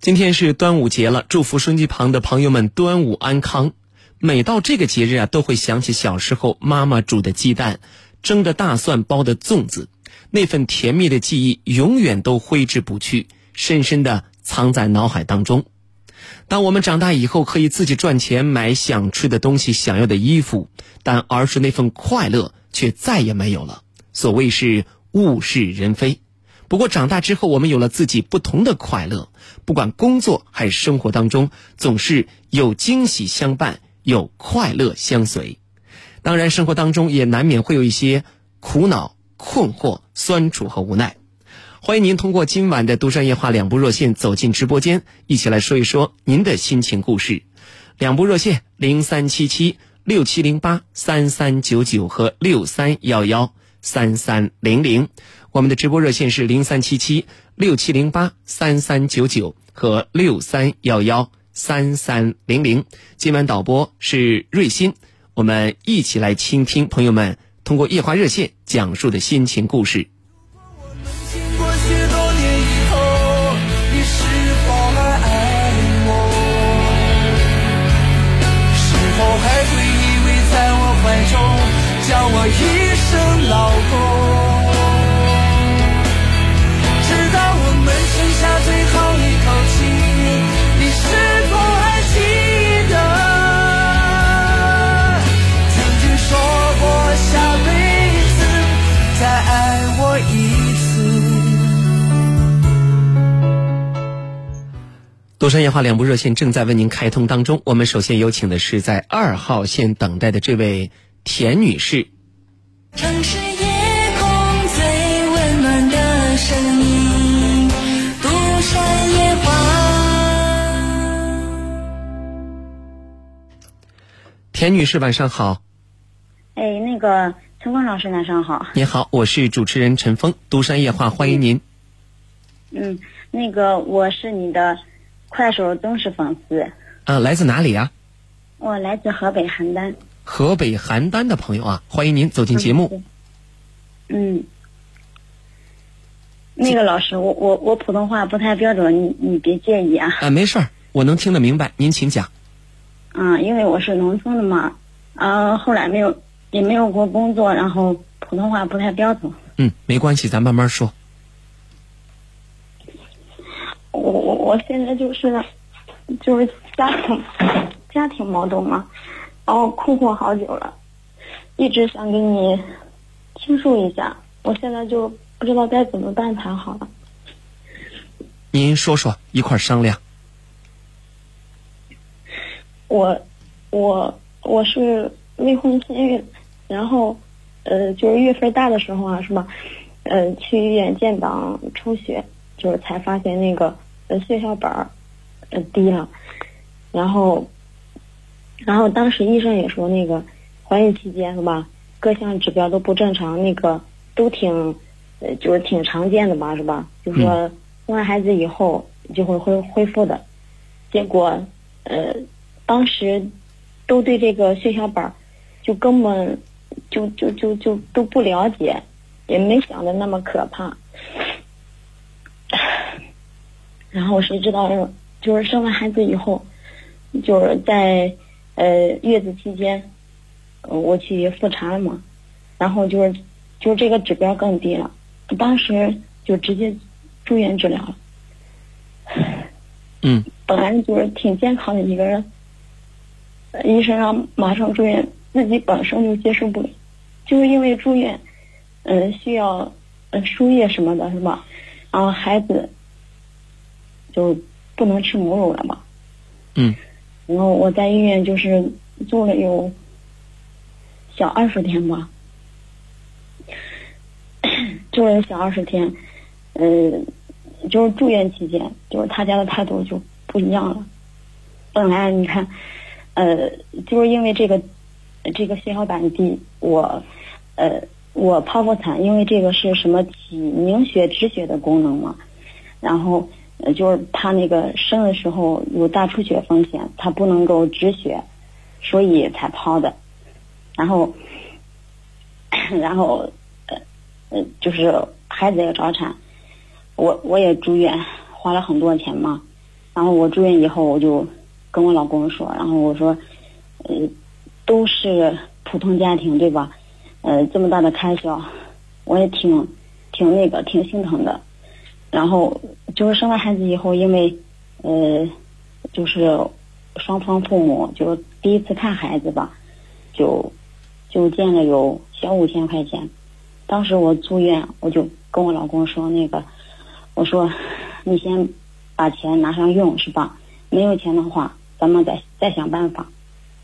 今天是端午节了，祝福收音机旁的朋友们端午安康。每到这个节日啊，都会想起小时候妈妈煮的鸡蛋、蒸的大蒜、包的粽子，那份甜蜜的记忆永远都挥之不去，深深的藏在脑海当中。当我们长大以后，可以自己赚钱买想吃的东西、想要的衣服，但儿时那份快乐却再也没有了。所谓是物是人非。不过长大之后，我们有了自己不同的快乐，不管工作还是生活当中，总是有惊喜相伴，有快乐相随。当然，生活当中也难免会有一些苦恼、困惑、酸楚和无奈。欢迎您通过今晚的《独山夜话》两部热线走进直播间，一起来说一说您的心情故事。两部热线：零三七七六七零八三三九九和六三幺幺三三零零。我们的直播热线是零三七七六七零八三三九九和六三幺幺三三零零。今晚导播是瑞鑫，我们一起来倾听朋友们通过夜话热线讲述的心情故事。经过许多年以后，你是否还爱我？是否还会依偎在我怀中，叫我一声老公？独山夜话两部热线正在为您开通当中。我们首先有请的是在二号线等待的这位田女士。城市夜空最温暖的声音，独山夜话。田女士，晚上好。哎，那个陈峰老师，晚上好。你好，我是主持人陈峰，独山夜话，欢迎您。嗯，那个我是你的快手忠实粉丝，啊，来自哪里啊？我来自河北邯郸。河北邯郸的朋友啊，欢迎您走进节目。嗯，那个老师，我我我普通话不太标准，你你别介意啊。啊，没事儿，我能听得明白，您请讲。啊，因为我是农村的嘛，啊，后来没有也没有过工作，然后普通话不太标准。嗯，没关系，咱慢慢说。我我我现在就是就是家庭家庭矛盾嘛，然后困惑好久了，一直想跟你倾诉一下，我现在就不知道该怎么办才好了。您说说，一块儿商量。我我我是未婚先孕，然后呃就是月份大的时候啊，是吧？呃，去医院建档抽血，就是才发现那个呃血小板儿呃低了，然后然后当时医生也说那个怀孕期间是吧，各项指标都不正常，那个都挺呃就是挺常见的吧，是吧？就说生完孩子以后就会恢恢复的，结果呃当时都对这个血小板儿就根本就就就就都不了解，也没想的那么可怕。然后谁知道，就是生完孩子以后，就是在呃月子期间，呃我去复查了嘛，然后就是就是这个指标更低了，当时就直接住院治疗了。嗯本来就是挺健康的一个人，呃医生让马上住院，自己本身就接受不了，就是因为住院，嗯、需要呃输液什么的，是吧？然后孩子就不能吃母乳了嘛，嗯。然后我在医院就是住了有小二十天吧，住了小二十天，呃，就是住院期间，就是他家的态度就不一样了。本来你看，呃，就是因为这个这个血小板低，我呃我剖腹产，因为这个是什么体凝血止血的功能嘛，然后呃就是他那个生的时候有大出血风险，他不能够止血，所以才剖的。然后，然后呃呃就是孩子也早产，我我也住院，花了很多钱嘛。然后我住院以后，我就跟我老公说，然后我说，呃，都是普通家庭对吧？呃，这么大的开销，我也挺挺那个挺心疼的。然后就是生完孩子以后，因为呃，就是双方父母就第一次看孩子吧，就就见了有小五千块钱。当时我住院，我就跟我老公说那个，我说你先把钱拿上用是吧？没有钱的话，咱们再再想办法，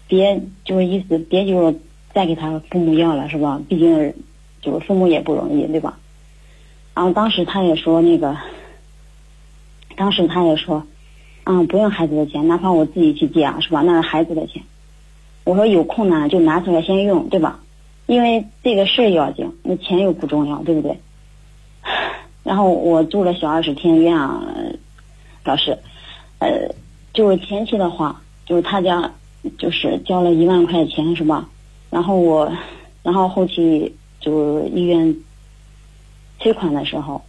别就是意思别就是再给他父母要了是吧？毕竟就是父母也不容易对吧？然后当时他也说那个，当时他也说，嗯，不用孩子的钱，哪怕我自己去借啊，是吧？那是孩子的钱。我说有空呢就拿出来先用，对吧？因为这个事要紧，那钱又不重要，对不对？然后我住了小二十天院啊，老师，呃，就是前期的话，就是他家就是交了一万块钱，是吧？然后我，然后后期就医院催款的时候，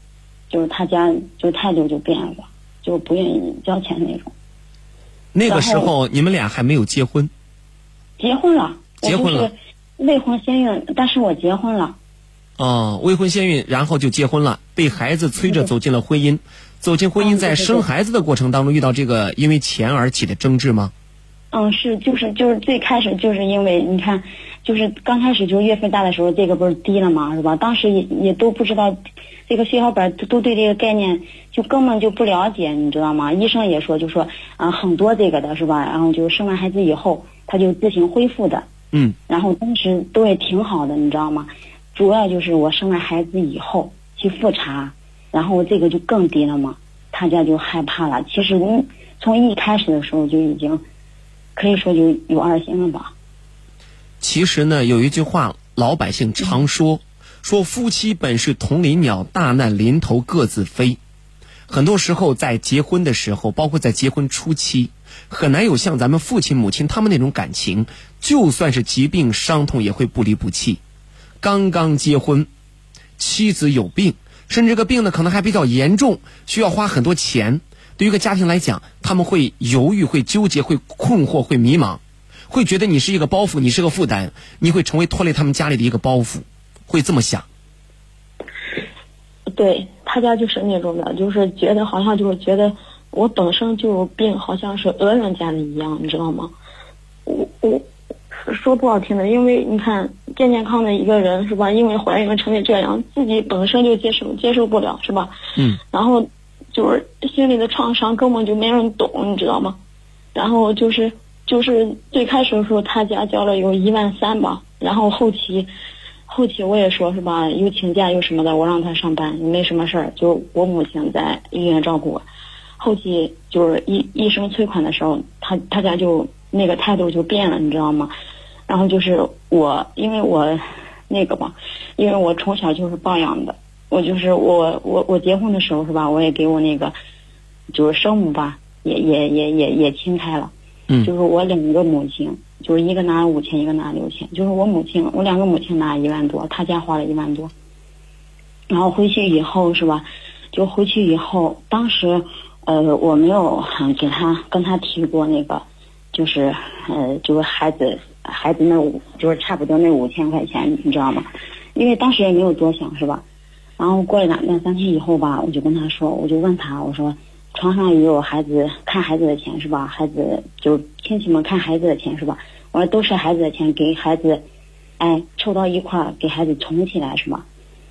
就是他家就态度就变了，就不愿意交钱那种。那个时候你们俩还没有结婚，结婚了，结婚了未婚先孕，但是我结婚了。哦，未婚先孕，然后就结婚了，被孩子催着走进了婚姻。走进婚姻，在生孩子的过程当中遇到这个因为钱而起的争执吗？嗯，是就是就是最开始就是因为你看，就是刚开始就是月份大的时候，这个不是低了嘛，是吧？当时也也都不知道这个血小板都都对这个概念就根本就不了解，你知道吗？医生也说就说啊、很多这个的是吧？然后就生完孩子以后，他就自行恢复的。嗯，然后当时都也挺好的，你知道吗？主要就是我生完孩子以后去复查，然后这个就更低了嘛，他家就害怕了。其实你从一开始的时候就已经可以说就有二心了吧。其实呢，有一句话老百姓常说，说夫妻本是同林鸟，大难临头各自飞。很多时候在结婚的时候，包括在结婚初期，很难有像咱们父亲母亲他们那种感情，就算是疾病伤痛也会不离不弃。刚刚结婚，妻子有病，甚至这个病呢可能还比较严重，需要花很多钱。对于一个家庭来讲，他们会犹豫、会纠结、会困惑、会迷茫，会觉得你是一个包袱，你是个负担，你会成为拖累他们家里的一个包袱，会这么想。对他家就是那种的，就是觉得好像就是觉得我本身就有病，好像是讹人家的一样，你知道吗？我我说不好听的，因为你看健健康的一个人是吧？因为怀孕成为这样，自己本身就接受接受不了是吧？嗯。然后就是心里的创伤根本就没人懂，你知道吗？然后就是就是最开始的时候，他家交了有一万三吧，然后后期后期我也说是吧，又请假又什么的，我让他上班，没什么事儿，就我母亲在医院照顾我。后期就是医医生催款的时候，他他家就那个态度就变了，你知道吗？然后就是我，因为我那个吧，因为我从小就是抱养的，我就是我我我结婚的时候是吧，我也给我那个就是生母吧，也也也也也亲开了，就是我两个母亲，就是一个拿了五千，一个拿了六千，就是我母亲，我两个母亲拿一万多，他家花了一万多，然后回去以后是吧，就回去以后，当时呃我没有给他跟他提过那个，就是呃就是孩子孩子那五就是差不多那五千块钱，你知道吗？因为当时也没有多想是吧？然后过了两两三天以后吧，我就跟他说，我就问他，我说床上也有孩子看孩子的钱是吧？孩子就亲戚们看孩子的钱是吧？我说都是孩子的钱，给孩子，哎，凑到一块儿给孩子存起来是吧？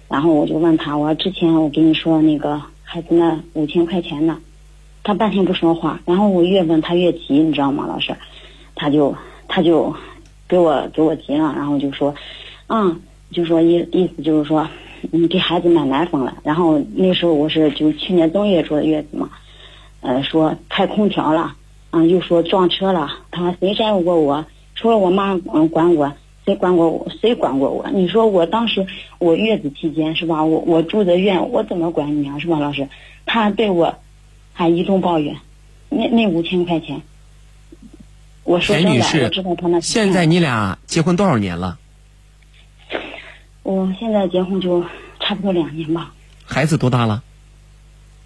然后我就问他，我说之前我跟你说那个孩子那五千块钱呢，他半天不说话，然后我越问他越急，你知道吗，老师？他就他就给我给我急了，然后就说，嗯，就说意意思就是说，嗯，给孩子买奶粉了。然后那时候我是就去年正月坐的月子嘛，呃，说开空调了，啊，又说撞车了。他说谁摘过我？除了我妈嗯管我，谁管过我？谁管过我？你说我当时我月子期间是吧？我我住的院，我怎么管你啊？是吧，老师？他对我还一通抱怨，那那五千块钱，我说真的，我知道他那是现在你俩结婚多少年了？我现在结婚就差不多两年吧，孩子多大了？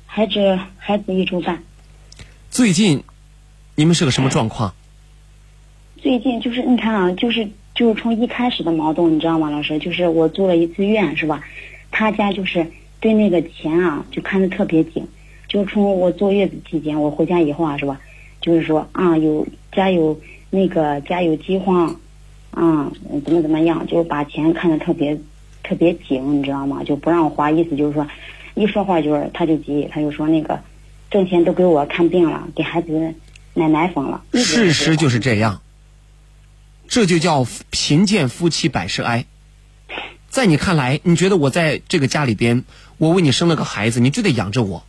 孩子孩子一周半。最近你们是个什么状况？最近就是你看啊，就是就是从一开始的矛盾，你知道吗，老师？就是我住了一次院，是吧？他家就是对那个钱啊，就看得特别紧。就从我坐月子期间，我回家以后啊，是吧？就是说啊，有家有那个家有饥荒，啊，怎么怎么样，就把钱看得特别特别紧，你知道吗？就不让我花，意思就是说，一说话就是他就急，他就说那个挣钱都给我看病了，给孩子买奶粉了。事实就是这样，这就叫贫贱夫妻百事哀。在你看来，你觉得我在这个家里边，我为你生了个孩子，你就得养着我。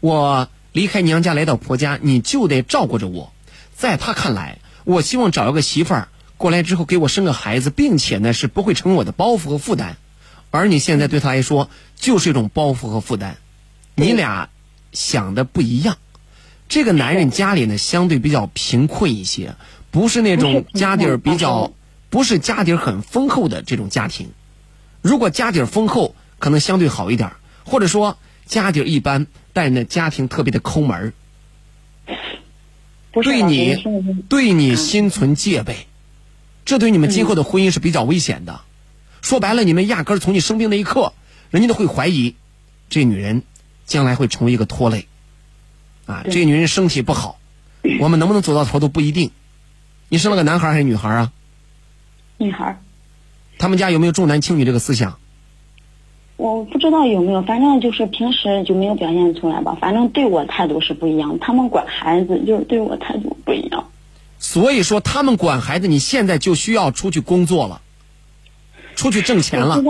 我离开娘家来到婆家，你就得照顾着我。在他看来，我希望找一个媳妇儿过来之后给我生个孩子，并且呢是不会成为我的包袱和负担。而你现在对他来说就是一种包袱和负担，你俩想的不一样。这个男人家里呢相对比较贫困一些，不是那种家底儿比较，不是家底儿很丰厚的这种家庭。如果家底儿丰厚，可能相对好一点儿，或者说家底儿一般，但是呢家庭特别的抠门儿，对你对你心存戒备，这对你们今后的婚姻是比较危险的。说白了，你们压根儿从你生病那一刻，人家都会怀疑这女人将来会成为一个拖累。啊，这个女人身体不好，我们能不能走到头都不一定。你生了个男孩还是女孩啊？女孩。他们家有没有重男轻女这个思想？我不知道有没有，反正就是平时就没有表现出来吧。反正对我态度是不一样，他们管孩子就是对我态度不一样。所以说，他们管孩子，你现在就需要出去工作了，出去挣钱了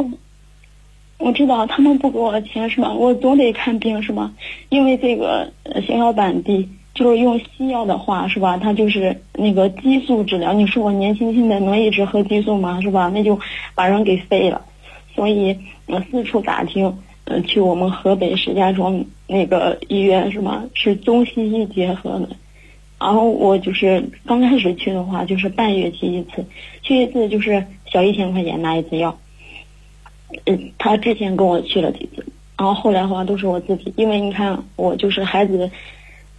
我知。道，他们不给我钱是吧？我总得看病是吧？因为这个呃血小板低，就是用西药的话是吧？它就是那个激素治疗。你说我年轻轻的能一直喝激素吗？是吧？那就把人给废了。所以我四处打听，呃，去我们河北石家庄那个医院是吧？是中西医结合的。然后我就是刚开始去的话，就是半月去一次，去一次就是小一千块钱拿一次药。嗯，他之前跟我去了几次，然后后来的话都是我自己，因为你看我就是孩子，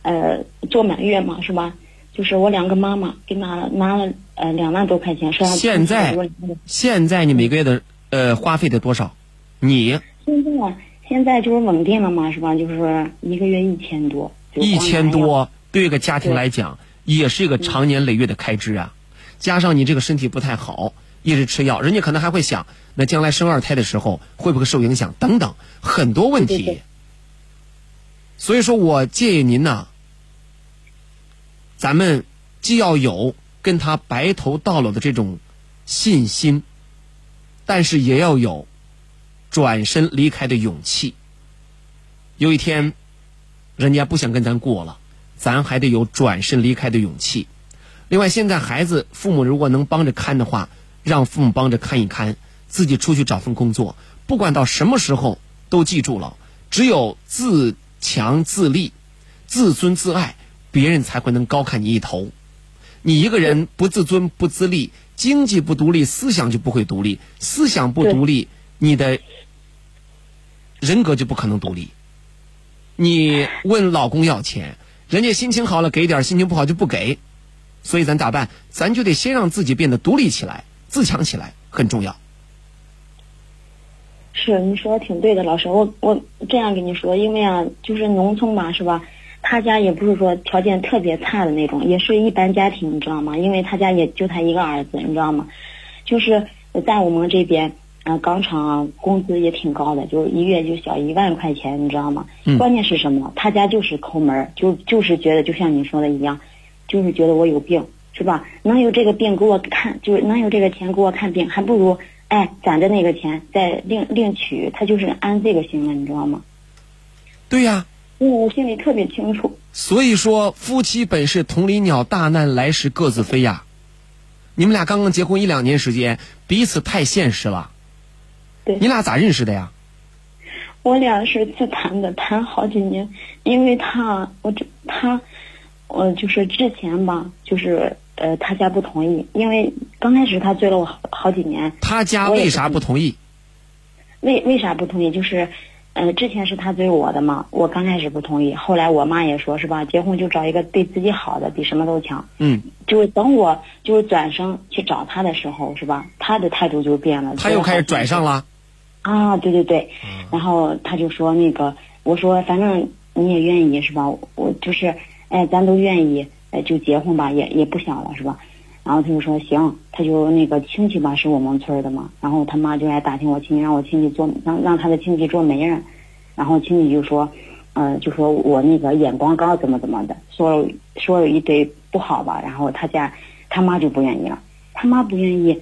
呃，做满月嘛，是吧？就是我两个妈妈给拿了拿了呃两万多块钱，剩下现在现在你每个月的呃花费得多少？你现在现在就是稳定了嘛，是吧？就是一个月一千多，就一千多，对一个家庭来讲，也是一个长年累月的开支啊。加上你这个身体不太好，一直吃药，人家可能还会想，那将来生二胎的时候会不会受影响？等等，很多问题。对对对所以说我建议您呢，咱们既要有跟他白头到老的这种信心，但是也要有转身离开的勇气。有一天，人家不想跟咱过了，咱还得有转身离开的勇气。另外，现在孩子父母如果能帮着看的话，让父母帮着看一看，自己出去找份工作，不管到什么时候，都记住了，只有自强自立、自尊自爱，别人才会能高看你一头。你一个人不自尊不自立，经济不独立，思想就不会独立，思想不独立，你的人格就不可能独立。你问老公要钱，人家心情好了给点，心情不好就不给。所以咱咋办？咱就得先让自己变得独立起来，自强起来，很重要。是你说的挺对的，老师，我我这样跟你说，因为啊，就是农村嘛，是吧？他家也不是说条件特别差的那种，也是一般家庭，你知道吗？因为他家也就他一个儿子，你知道吗？就是在我们这边，呃，钢厂啊，工资也挺高的，就是一月就小一万块钱，你知道吗？嗯关键是什么？他家就是抠门儿，就就是觉得就像你说的一样，就是觉得我有病，是吧？能有这个病给我看，就是能有这个钱给我看病，还不如哎攒着那个钱再另另取，他就是安这个心了，你知道吗？对呀、因为我心里特别清楚。所以说夫妻本是同林鸟，大难来时各自飞呀。你们俩刚刚结婚一两年时间，彼此太现实了。对你俩咋认识的呀？我俩是自谈的，谈好几年，因为他，我这他，我就是之前吧，就是呃，他家不同意，因为刚开始他追了我好好几年，他家为啥不不同意？为为啥不同意？就是，呃，之前是他追我的嘛，我刚开始不同意，后来我妈也说是吧，结婚就找一个对自己好的，比什么都强。嗯，就是等我就是转身去找他的时候，是吧？他的态度就变了，他又开始转上了。啊，对对对，然后他就说那个，我说反正你也愿意是吧？我就是，哎，咱都愿意，就结婚吧，也也不想了是吧？然后他就说行，他就那个亲戚吧是我们村的嘛，然后他妈就来打听我亲戚，让我亲戚做让让他的亲戚做媒人，然后亲戚就说，呃，就说我那个眼光高怎么怎么的，说说了一堆不好吧，然后他家他妈就不愿意了，他妈不愿意，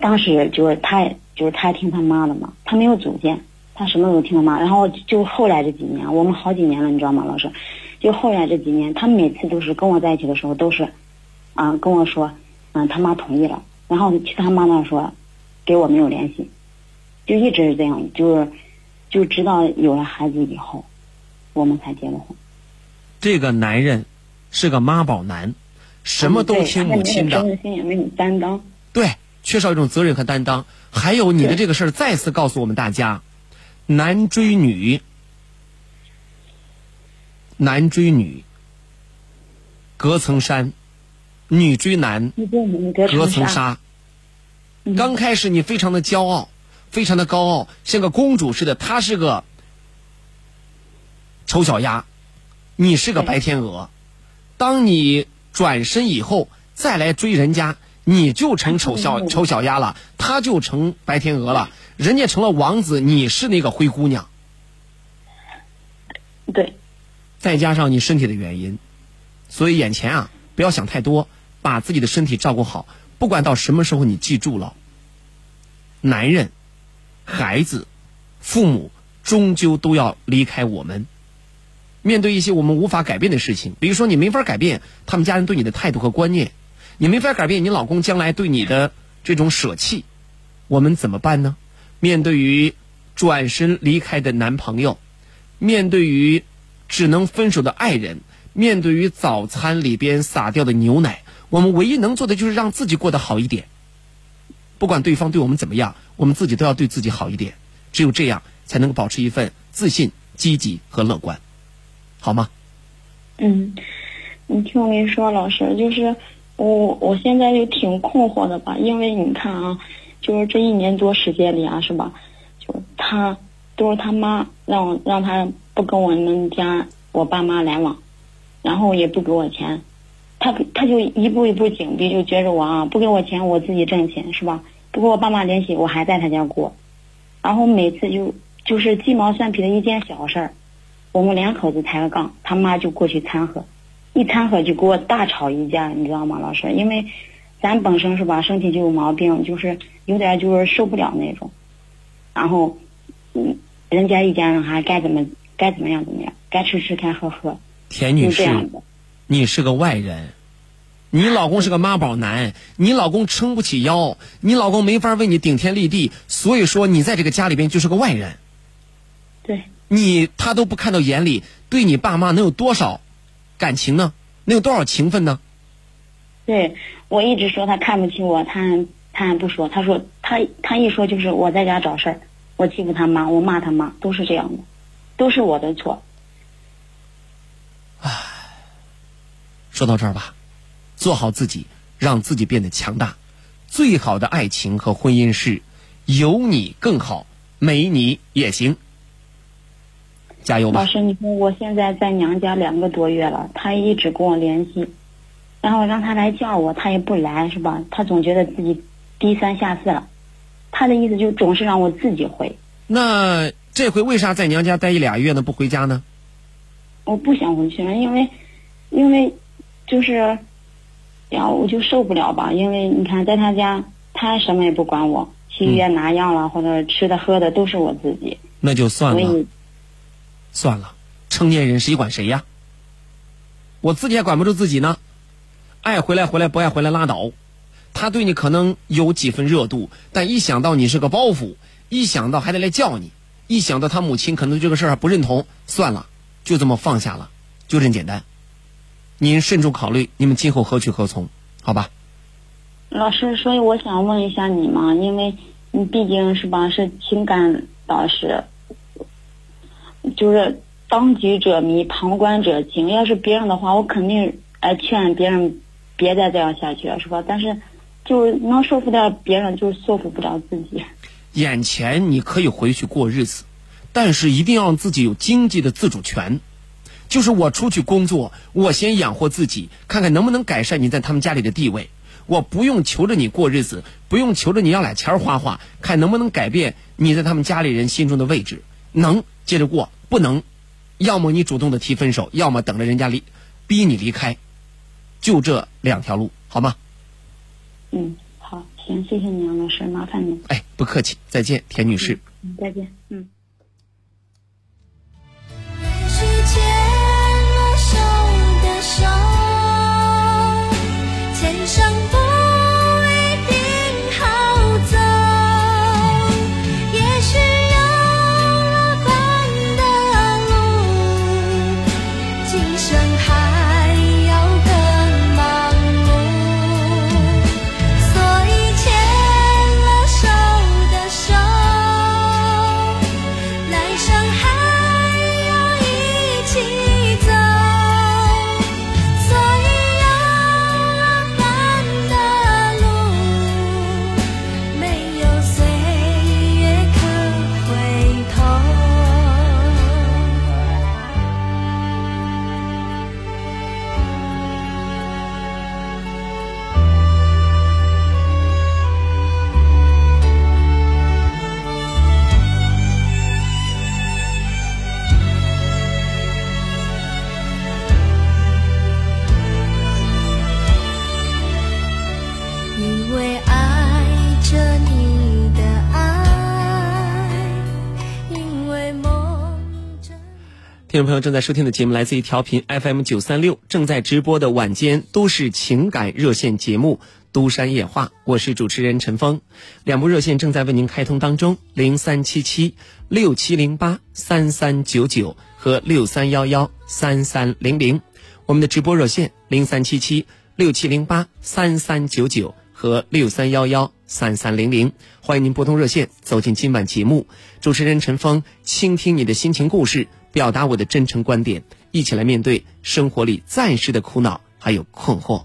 当时就是他就是他听他妈的嘛，他没有主见，他什么都听他妈，然后就后来这几年，我们好几年了，你知道吗，老师？就后来这几年，他每次都是跟我在一起的时候都是，啊、跟我说，嗯、他妈同意了，然后去他妈那儿说，给我没有联系，就一直是这样，就是就直到有了孩子以后，我们才结的婚。这个男人是个妈宝男，什么都听母亲的，心，也没有担当。对，缺少一种责任和担当。还有你的这个事儿，再次告诉我们大家，男追女，男追女，隔层山；女追男，隔隔层纱，刚开始你非常的骄傲，非常的高傲，像个公主似的。她是个丑小鸭，你是个白天鹅。当你转身以后再来追人家，你就成丑小 嗯丑小鸭了，他就成白天鹅了。人家成了王子，你是那个灰姑娘。对，再加上你身体的原因，所以眼前啊，不要想太多，把自己的身体照顾好。不管到什么时候，你记住了，男人、孩子、父母终究都要离开我们。面对一些我们无法改变的事情，比如说你没法改变他们家人对你的态度和观念，你没法改变你老公将来对你的这种舍弃，我们怎么办呢？面对于转身离开的男朋友，面对于只能分手的爱人，面对于早餐里边洒掉的牛奶，我们唯一能做的就是让自己过得好一点。不管对方对我们怎么样，我们自己都要对自己好一点。只有这样，才能保持一份自信、积极和乐观，好吗？嗯，你听我跟你说，老师，就是我我现在就挺困惑的吧，因为你看啊，就是这一年多时间里啊，是吧？就他都是他妈让让他不跟我们家我爸妈来往，然后也不给我钱，他他就一步一步紧逼，就觉着我啊不给我钱，我自己挣钱是吧？不跟我爸妈联系，我还在他家过，然后每次就就是鸡毛蒜皮的一件小事儿。我们两口子抬个杠，他妈就过去掺和，一掺和就给我大吵一架，你知道吗，老师？因为咱本身是吧，身体就有毛病，就是有点就是受不了那种，然后，嗯，人家一家人还该怎么该怎么样怎么样，该吃吃该喝喝，田女士，你是个外人，你老公是个妈宝男，你老公撑不起腰，你老公没法为你顶天立地，所以说你在这个家里边就是个外人，对，你他都不看到眼里，对你爸妈能有多少感情呢？能有多少情分呢？对我一直说他看不起我，他还他还不说，他说他他一说就是我在家找事儿，我欺负他妈，我骂他妈，都是这样的，都是我的错。说到这儿吧，做好自己，让自己变得强大。最好的爱情和婚姻是有你更好，没你也行。加油吧！老师，你说我现在在娘家两个多月了，他一直跟我联系，然后让他来叫我，他也不来，是吧？他总觉得自己低三下四了，他的意思就总是让我自己回，那这回为啥在娘家待一俩月呢？不回家呢？我不想回去了，因为，因为，就是，呀，我就受不了吧，因为你看在他家，他什么也不管我，去医院拿药了、或者吃的喝的都是我自己，那就算了，算了。成年人谁管谁呀？我自己还管不住自己呢。爱回来回来，不爱回来拉倒。他对你可能有几分热度，但一想到你是个包袱，一想到还得来叫你，一想到他母亲可能这个事儿不认同，算了，就这么放下了，就这么简单。您慎重考虑，你们今后何去何从？好吧？老师，所以我想问一下你嘛，因为你毕竟是吧是情感导师，就是当局者迷，旁观者清。要是别人的话，我肯定哎劝别人别再这样下去了，是吧？但是就是能说服掉别人，就是说服不了自己。眼前你可以回去过日子，但是一定要让自己有经济的自主权。就是我出去工作，我先养活自己，看看能不能改善你在他们家里的地位。我不用求着你过日子，不用求着你要俩钱花花，看能不能改变你在他们家里人心中的位置。能接着过，不能，要么你主动的提分手，要么等着人家离，逼你离开，就这两条路，好吗？嗯，好，行，谢谢你啊，老师，麻烦你。哎，不客气，再见，田女士。嗯，再见。嗯。听众朋友正在收听的节目来自于调频 FM 九三六，正在直播的晚间都市情感热线节目《都山夜话》，我是主持人陈峰。两部热线正在为您开通当中，零三七七六七零八三三九九和六三幺幺三三零零。我们的直播热线零三七七六七零八三三九九和六三幺幺三三零零，欢迎您拨通热线走进今晚节目。主持人陈峰，倾听你的心情故事，表达我的真诚观点，一起来面对生活里暂时的苦恼还有困惑。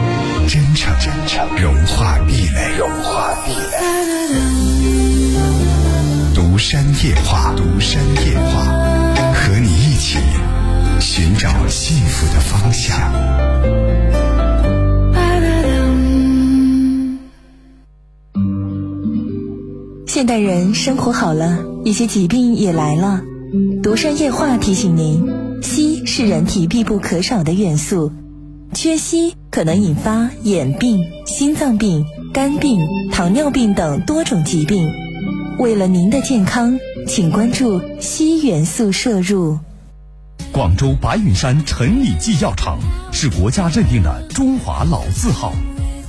真诚，真诚融化壁垒，融化壁垒。独山夜话，独山夜话，和你一起寻找幸福的方向。现代人生活好了，一些疾病也来了。独山夜话提醒您，硒是人体必不可少的元素，缺硒可能引发眼病、心脏病、肝病、糖尿病等多种疾病。为了您的健康，请关注硒元素摄入。广州白云山陈李济药厂是国家认定的中华老字号，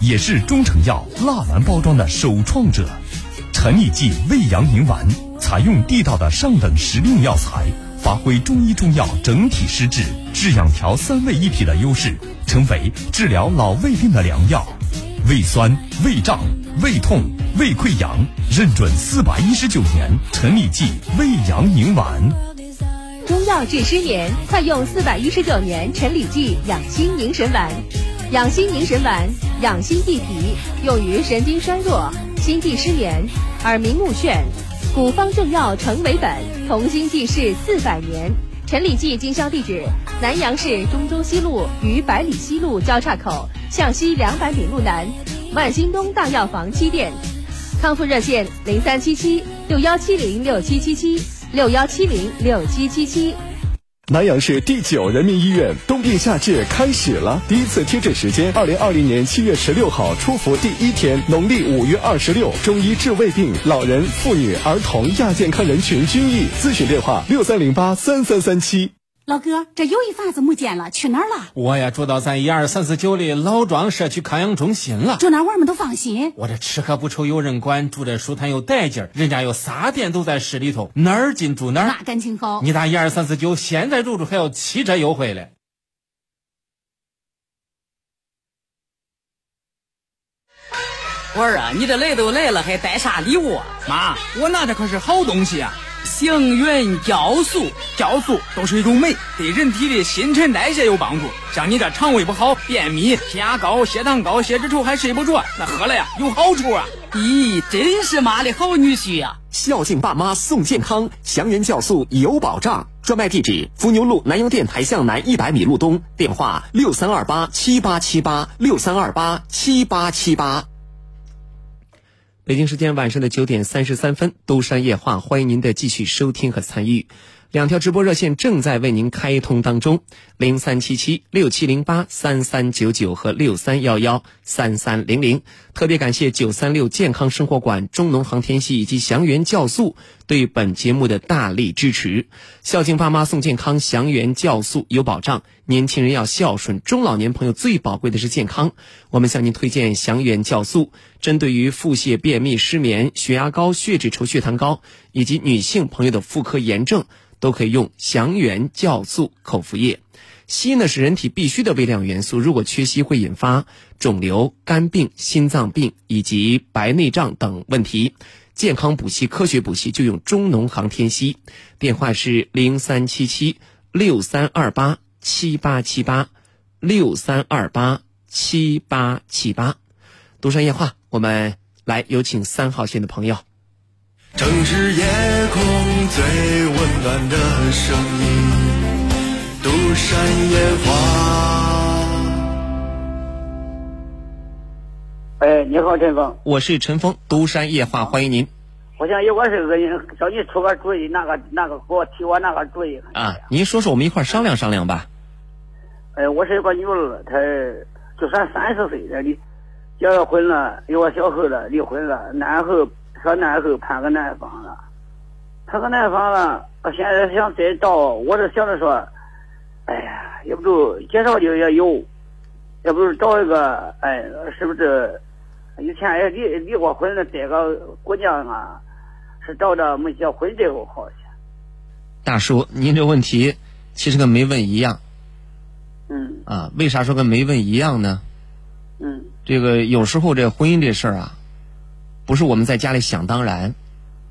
也是中成药蜡丸包装的首创者。陈李济胃阳宁丸，采用地道的上等时令药材，发挥中医中药整体施治、治养调三位一体的优势，成为治疗老胃病的良药。胃酸、胃胀、胃痛、胃溃疡，认准四百一十九年陈李济胃阳宁丸。中药治失眠，快用四百一十九年陈李济养心宁神丸。养心宁神丸，养心益脾，用于神经衰弱、心悸失眠、耳鸣目眩。古方正药成为本，同心济世四百年。陈李济经销地址：南阳市中州西路与百里西路交叉口向西两百米路南，万兴东大药房七店。康复热线：零三七七六幺七零六七七七六幺七零六七七七。南阳市第九人民医院冬病夏治开始了，第一次贴诊时间二零二零年七月十六号出伏第一天，农历五月二十六，中医治胃病，老人、妇女、儿童亚健康人群均益。咨询电话六三零八三三三七。老哥，这有一法子没见了，去哪儿了？我呀，住到咱一二三四九的老庄社区康养中心了。住那我们都放心。我这吃喝不愁有人管，住着舒坦又带劲儿，人家有仨店都在市里头，哪儿近住哪儿。那感情好。你打一二三四九，现在入住还要七折优惠嘞。我儿啊，你这来都来了，还带啥礼物啊？妈，我拿的可是好东西啊！祥源酵素，酵素都是一种酶，对人体的新陈代谢有帮助。像你这肠胃不好、便秘、血压高、血糖高、血脂稠还睡不着，那喝了呀有好处啊！咦，真是妈的好女婿呀！孝敬爸妈送健康，祥源酵素有保障。专卖地址：伏牛路南阳电台向南一百米路东，电话六三二八七八七八六三二八七八七八。北京时间晚上的九点三十三分，都山夜话，欢迎您的继续收听和参与。两条直播热线正在为您开通当中，零三七七六七零八三三九九和六三幺幺三三零零。特别感谢九三六健康生活馆、中农航天系以及祥源酵素对本节目的大力支持。孝敬爸妈送健康，祥源酵素有保障。年轻人要孝顺，中老年朋友最宝贵的是健康。我们向您推荐祥源酵素，针对于腹泻、便秘、失眠、血压高、血脂稠、血糖高以及女性朋友的妇科炎症。都可以用祥源酵素口服液。硒呢是人体必需的微量元素，如果缺硒会引发肿瘤、肝病、心脏病以及白内障等问题。健康补硒、科学补硒就用中农航天硒。电话是零三七七六三二八七八七八六三二八七八七八。独山夜话，我们来有请三号线的朋友。城市夜空最温暖的声音，独山夜话。哎，你好，陈峰。我是陈峰，独山夜话，欢迎您。我想有个事跟你叫你出个主意，那个那个给我提我那个主意。啊，您说说，我们一块商量商量吧。哎，我是一个女儿，她就算三十岁了，离结了婚了，有个小孩了，离婚了，男后。说男后判个男方了，判个男方了，我现在想再找，我这想着说，哎呀，也不就介绍的也有，也不是找一个，哎，是不是以前也离离过婚的这个姑娘啊，是找着没结婚这个好些。大叔，您这问题其实跟没问一样。嗯。啊，为啥说跟没问一样呢？嗯。这个有时候这婚姻这事儿啊。不是我们在家里想当然，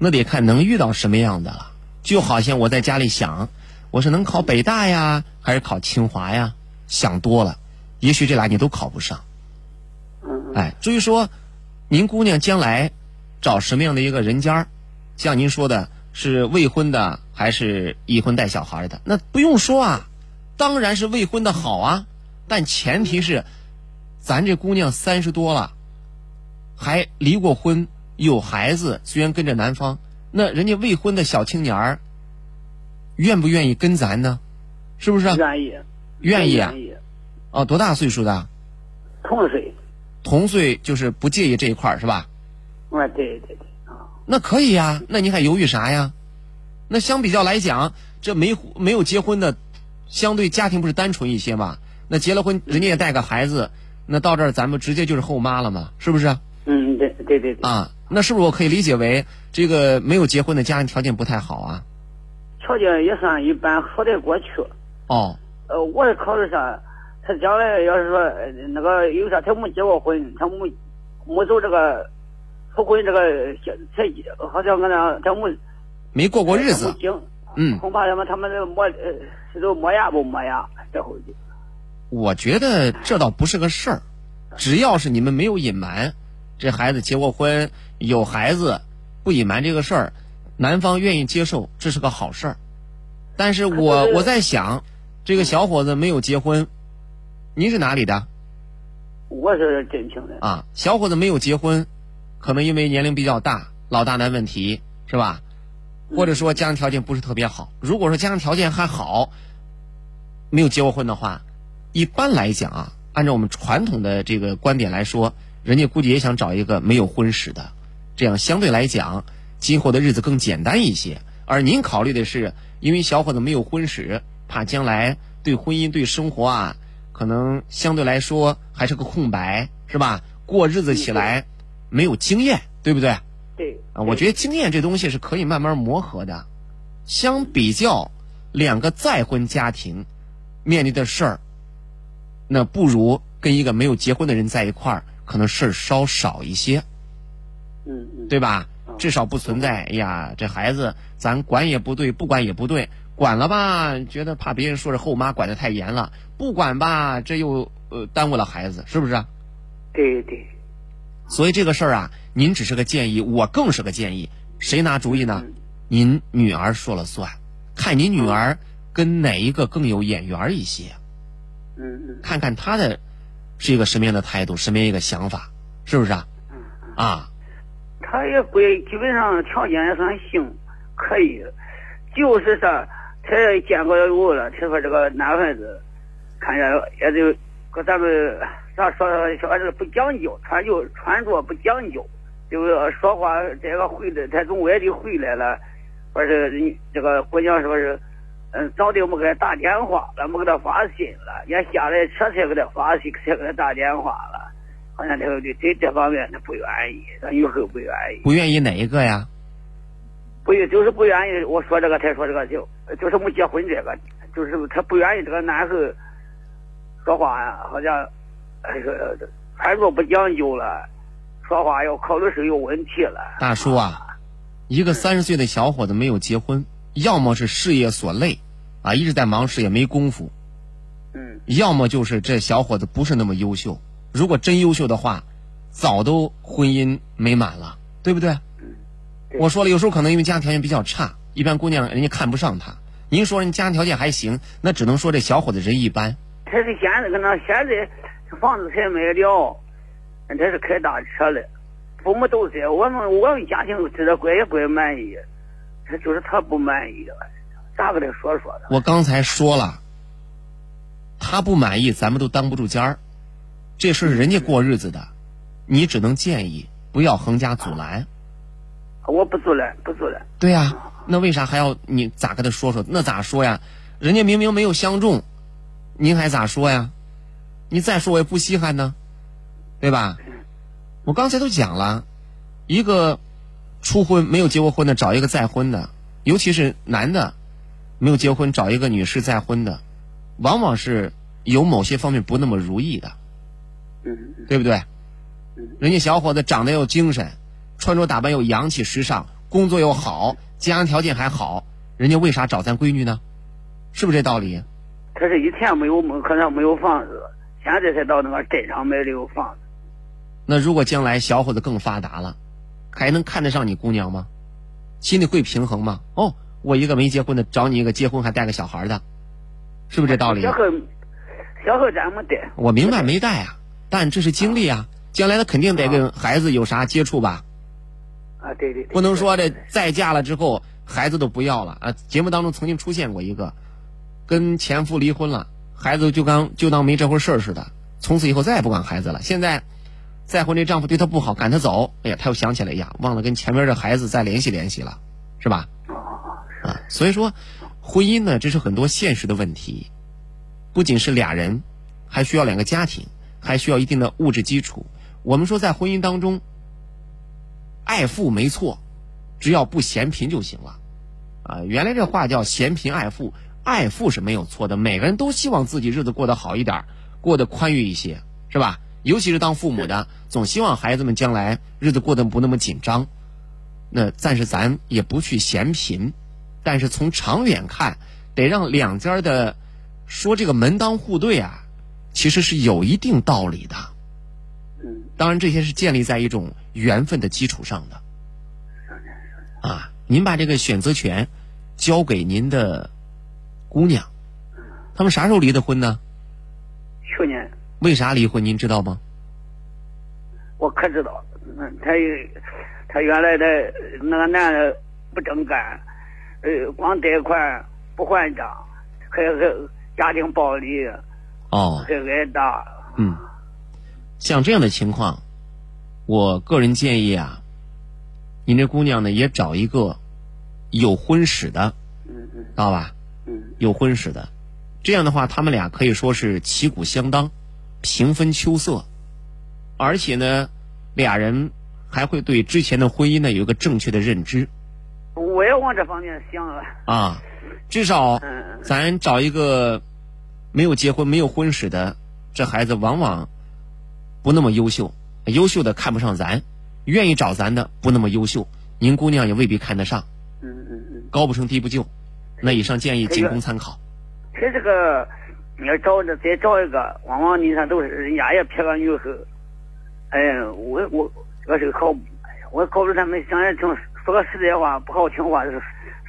那得看能遇到什么样的了。就好像我在家里想，我是能考北大呀，还是考清华呀？想多了，也许这俩你都考不上。哎，至于说，您姑娘将来找什么样的一个人家像您说的是未婚的还是已婚带小孩的？那不用说啊，当然是未婚的好啊。但前提是，咱这姑娘三十多了。还离过婚，有孩子，虽然跟着男方，那人家未婚的小青年儿，愿不愿意跟咱呢？是不是？愿意，愿意啊。哦，多大岁数的？同岁。同岁就是不介意这一块儿是吧？啊，对对对啊。那可以呀，那你还犹豫啥呀？那相比较来讲，这没没有结婚的，相对家庭不是单纯一些嘛？那结了婚，人家也带个孩子，那到这儿咱们直接就是后妈了嘛？是不是？嗯，对对对对啊，那是不是我可以理解为这个没有结婚的家庭条件不太好啊？条件也算一般，好得过去。哦，呃，我是考虑啥？他将来要是说呃那个有啥，他没结过婚，他没没走这个复婚这个才好像俺那他没没过过日子嗯，恐怕他们他们这磨呃是都磨牙不磨牙，这回去。我觉得这倒不是个事儿，只要是你们没有隐瞒，这孩子结过婚有孩子，不隐瞒这个事儿，男方愿意接受，这是个好事儿。但是我我在想，这个小伙子没有结婚，您是哪里的我是镇平的。啊？小伙子没有结婚，可能因为年龄比较大，老大难问题是吧？或者说家庭条件不是特别好。如果说家庭条件还好，没有结过婚的话，一般来讲啊，按照我们传统的这个观点来说，人家估计也想找一个没有婚史的，这样相对来讲，今后的日子更简单一些。而您考虑的是，因为小伙子没有婚史，怕将来对婚姻、对生活啊，可能相对来说还是个空白，是吧？过日子起来没有经验，对不对？对。啊，我觉得经验这东西是可以慢慢磨合的。相比较两个再婚家庭面临的事儿，那不如跟一个没有结婚的人在一块儿，可能事儿稍少一些，嗯嗯。对吧？至少不存在，哎呀，这孩子咱管也不对，不管也不对，管了吧，觉得怕别人说是后妈管得太严了；不管吧，这又呃耽误了孩子，是不是啊？对对。所以这个事儿啊，您只是个建议，我更是个建议。谁拿主意呢？您女儿说了算，看您女儿跟哪一个更有眼缘一些，嗯嗯。看看她的是一个什么样的态度，什么样一个想法，是不是啊？啊，他也归基本上条件也算行，可以，就是说他也见过有了，他说这个男孩子，看着也就跟咱们咋说小孩子不讲究，穿就穿着不讲究，就是说话这个回来，他从外地回来了，说是人这个姑娘说是，嗯，早的没给他打电话了，没给他发信了，也下来车才给他发信，才给他打电话了，好像他对对这方面他不愿意，他以后不愿意。不愿意哪一个呀？不愿就是不愿意，我说这个，他说这个就就是没结婚这个，就是他不愿意这个男孩说话呀，好像哎个穿着不讲究了，说话要考虑是有问题了。大叔啊，一个三十岁的小伙子没有结婚，要么是事业所累，啊，一直在忙事业没功夫，嗯，要么就是这小伙子不是那么优秀。如果真优秀的话，早都婚姻美满了，对不对？我说了，有时候可能因为家庭条件比较差，一般姑娘人家看不上他。您说人家庭条件还行，那只能说这小伙子人一般。他是现在跟他现在房子才买了，他是开大车的，父母都在，我们我们家庭知道怪也怪满意，他就是他不满意，咋跟他说说的？我刚才说了，他不满意，咱们都当不住尖儿。这是人家过日子的，你只能建议不要横加阻拦。我不阻拦，不阻拦。对呀、那为啥还要你咋跟他说说？那咋说呀？人家明明没有相中，您还咋说呀？你再说我也不稀罕呢，对吧？我刚才都讲了，一个初婚没有结过婚的找一个再婚的，尤其是男的没有结婚找一个女士再婚的，往往是有某些方面不那么如意的，嗯对不对？人家小伙子长得又精神，穿着打扮又洋气时尚，工作又好，家庭条件还好，人家为啥找咱闺女呢？是不是这道理？他是以前没有可能没有房子，现在才到那个镇上买的有房子。那如果将来小伙子更发达了，还能看得上你姑娘吗？心里会平衡吗？哦，我一个没结婚的找你一个结婚还带个小孩的，是不是这道理？小孩小孩咱没带。我明白没带啊，但这是经历啊，将来他肯定得跟孩子有啥接触吧？啊，对对。不能说这再嫁了之后孩子都不要了啊！节目当中曾经出现过一个，跟前夫离婚了，孩子就当就当没这回事儿似的，从此以后再也不管孩子了。现在再婚这丈夫对她不好，赶她走，哎呀，她又想起来，哎呀，忘了跟前面这孩子再联系联系了，是吧？啊，所以说，婚姻呢，这是很多现实的问题，不仅是俩人，还需要两个家庭，还需要一定的物质基础。我们说，在婚姻当中，爱富没错，只要不嫌贫就行了。啊，原来这话叫嫌贫爱富，爱富是没有错的。每个人都希望自己日子过得好一点，过得宽裕一些，是吧？尤其是当父母的，总希望孩子们将来日子过得不那么紧张。那暂时咱也不去嫌贫，但是从长远看，得让两家的说这个门当户对啊，其实是有一定道理的。嗯，当然这些是建立在一种缘分的基础上的。啊，您把这个选择权交给您的姑娘，他们啥时候离的婚呢？去年为啥离婚？您知道吗？我可知道，嗯，他他原来的那个男的不正干，呃，光贷款不还账，还还家庭暴力，哦。嗯，像这样的情况，我个人建议啊，您这姑娘呢也找一个有婚史的，嗯嗯，知道吧？嗯，有婚史的，这样的话，他们俩可以说是旗鼓相当，平分秋色，而且呢，俩人还会对之前的婚姻呢有一个正确的认知。我也往这方面想了。啊，至少嗯。咱找一个没有结婚、没有婚史的，这孩子往往不那么优秀，优秀的看不上咱，愿意找咱的不那么优秀，您姑娘也未必看得上，嗯嗯嗯，高不成低不就。那以上建议仅供参考。他这个你要找着再找一个，往往你看都是人家也撇个女后，哎，我我这个是个好，我告诉他们，想想听说个实在话，不好听话，就是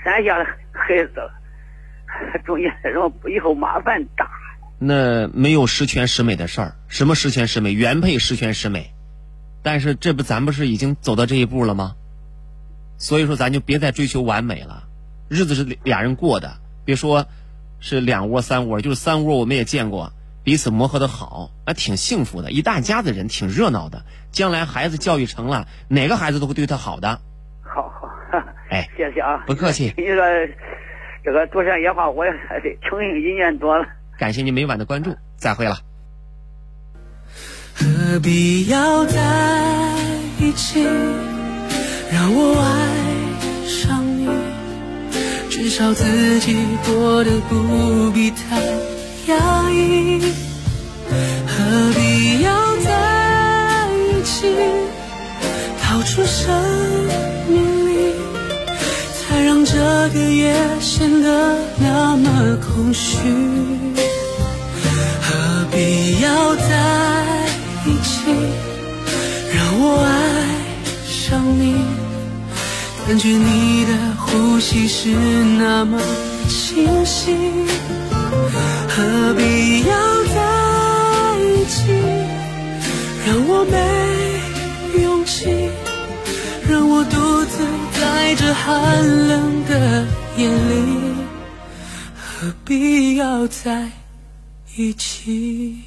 山下的孩子，中间然后以后麻烦大。那没有十全十美的事儿，什么十全十美？原配十全十美，但是这不咱不是已经走到这一步了吗？所以说咱就别再追求完美了，日子是俩人过的，别说是两窝三窝，就是三窝我们也见过，彼此磨合的好，那挺幸福的，一大家子人挺热闹的。将来孩子教育成了，哪个孩子都会对他好的。好好，哎，谢谢啊，不客气。你说这个独山野花，我也得听一年多了。感谢您每晚的关注，再会了。何必要在一起，让我爱上你？至少自己过得不必太压抑。何必要在一起，逃出生命让这个夜显得那么空虚？何必要在一起，让我爱上你？感觉你的呼吸是那么清晰。何必要在一起，让我没勇气，让我独自在这寒冷的夜里。何必要在一起？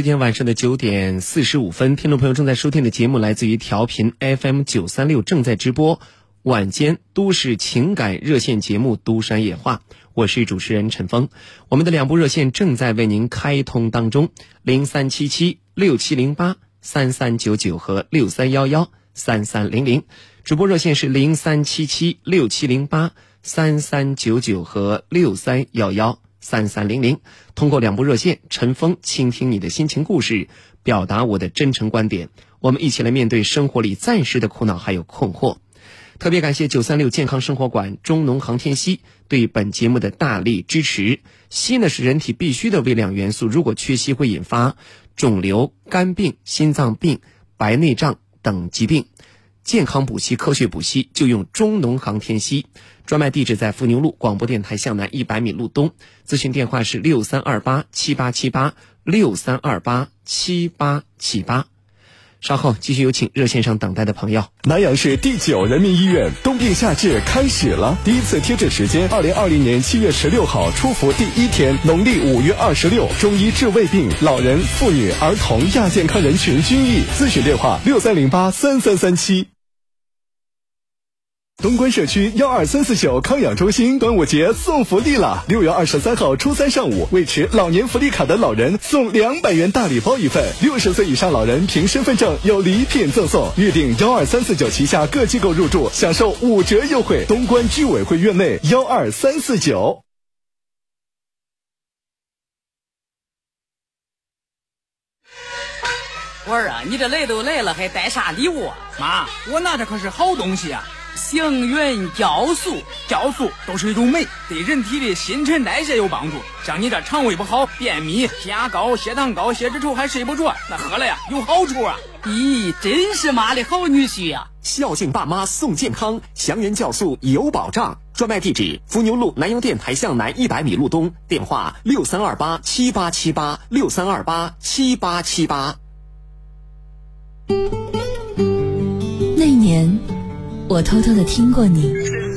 时间晚上的九点四十五分，听众朋友正在收听的节目来自于调频 FM 九三六，正在直播晚间都市情感热线节目《都山野话》，我是主持人陈峰。我们的两部热线正在为您开通当中，零三七七六七零八三三九九和六三幺幺三三零零，直播热线是零三七七六七零八三三九九和六三幺幺。三三零零，通过两部热线，陈峰倾听你的心情故事，表达我的真诚观点，我们一起来面对生活里暂时的苦恼还有困惑。特别感谢九三六健康生活馆中农航天硒对本节目的大力支持。硒呢是人体必需的微量元素，如果缺硒会引发肿瘤、肝病、心脏病、白内障等疾病。健康补硒，科学补硒，就用中农航天硒。专卖地址在伏牛路广播电台向南一百米路东，咨询电话是六三二八七八七八六三二八七八七八。稍后继续有请热线上等待的朋友。南阳市第九人民医院冬病夏治开始了，第一次贴诊时间二零二零年七月十六号出伏第一天，农历五月二十六，中医治胃病，老人、妇女、儿童亚健康人群均益。咨询电话：六三零八三三三七。东关社区幺二三四九康养中心端午节送福利了！六月二十三号初三上午，为持老年福利卡的老人送两百元大礼包一份，六十岁以上老人凭身份证有礼品赠送。预定幺二三四九旗下各机构入住，享受五折优惠。东关居委会院内幺二三四九。我儿啊，你这来都来了，还带啥礼物啊？妈，我拿的可是好东西啊！行云酵素，酵素都是一种酶，对人体的新陈代谢有帮助。像你这肠胃不好、便秘、血压高、血糖高、血脂稠还睡不着，那喝了呀有好处啊！咦，真是妈的好女婿呀！孝敬爸妈送健康，祥源酵素有保障。专卖地址：伏牛路南阳电台向南一百米路东。电话：六三二八七八七八六三二八七八七八。那年，我偷偷的听过你。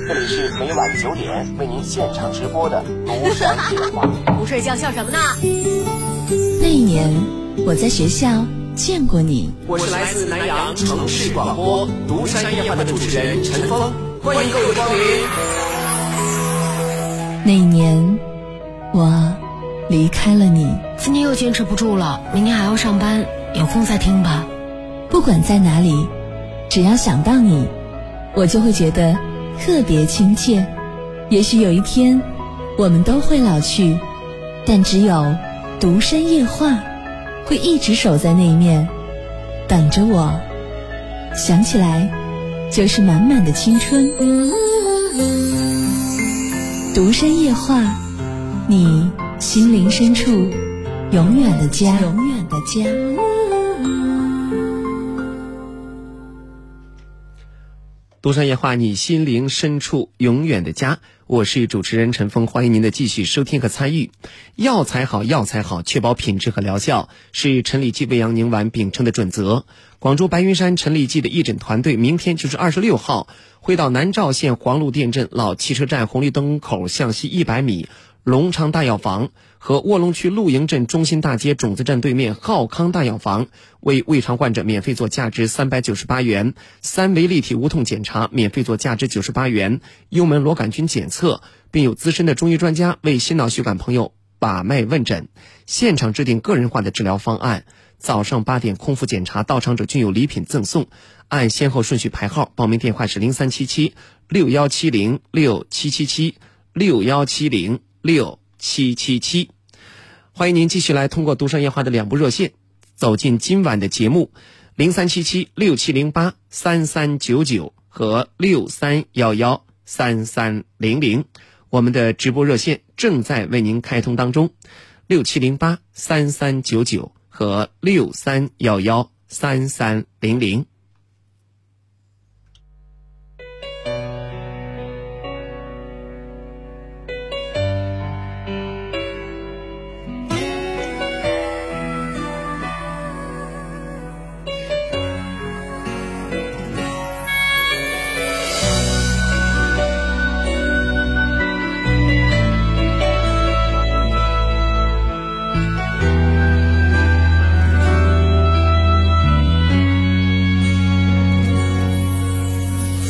这里是每晚九点为您现场直播的独山夜话。不睡觉笑什么呢？那一年，我在学校见过你。我是来自南阳城市广播独山夜话的主持人陈峰，欢迎各位光临。那一年，我离开了你。今天又坚持不住了，明天还要上班，有空再听吧。不管在哪里，只要想到你，我就会觉得特别亲切。也许有一天，我们都会老去，但只有独山夜话会一直守在那一面，等着我。想起来，就是满满的青春。独山夜话，你心灵深处永远的家。永远的家。独山夜话，你心灵深处永远的家。我是主持人陈峰，欢迎您的继续收听和参与。药材好，药材好，确保品质和疗效是陈李济胃阳宁丸秉承的准则。广州白云山陈李济的义诊团队，明天就是二十六号，会到南召县黄路店镇老汽车站红绿灯口向西一百米隆昌大药房和卧龙区露营镇中心大街种子站对面浩康大药房，为胃肠患者免费做价值三百九十八元三维立体无痛检查，免费做价值九十八元幽门螺杆菌检测，并有资深的中医专家为心脑血管朋友把脉问诊，现场制定个人化的治疗方案。早上八点空腹检查，到场者均有礼品赠送，按先后顺序排号。报名电话是零三七七六幺七零六七七七六幺七零六七七七。欢迎您继续来通过独山夜话的两部热线走进今晚的节目，零三七七六七零八三三九九和六三幺幺三三零零。我们的直播热线正在为您开通当中，六七零八三三九九。和六三幺幺三三零零。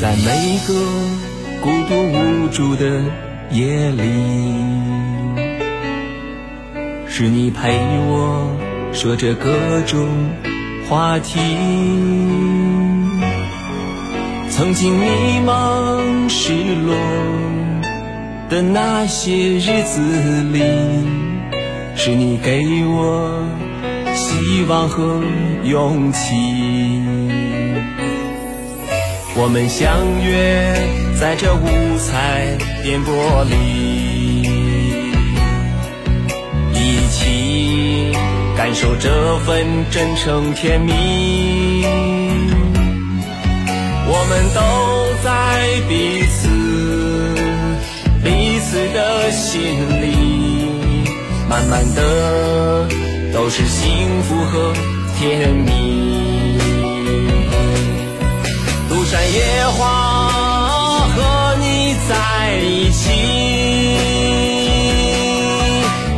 在每个孤独无助的夜里，是你陪我说着各种话题。曾经迷茫失落的那些日子里，是你给我希望和勇气。我们相约在这五彩颠簸里，一起感受这份真诚甜蜜。我们都在彼此彼此的心里，慢慢的都是幸福和甜蜜。山野花和你在一起，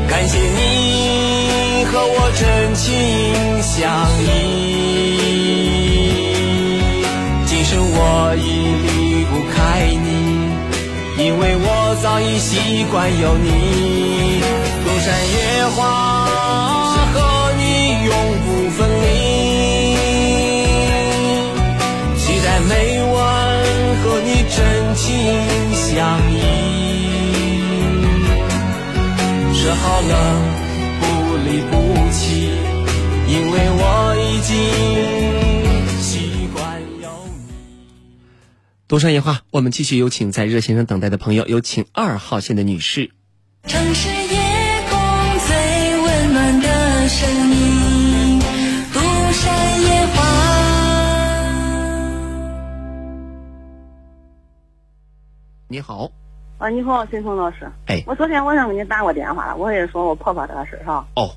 感谢你和我真情相依。今生我已离不开你，因为我早已习惯有你。东山野花真情相依。说好了不离不弃，因为我已经习惯有你。独山野花，我们继续有请在热线上等待的朋友，有请二号线的女士。城市你好，啊，你好，沈峰老师。哎我昨天晚上给你打过电话了，我也说我婆婆这个事儿哈。哦。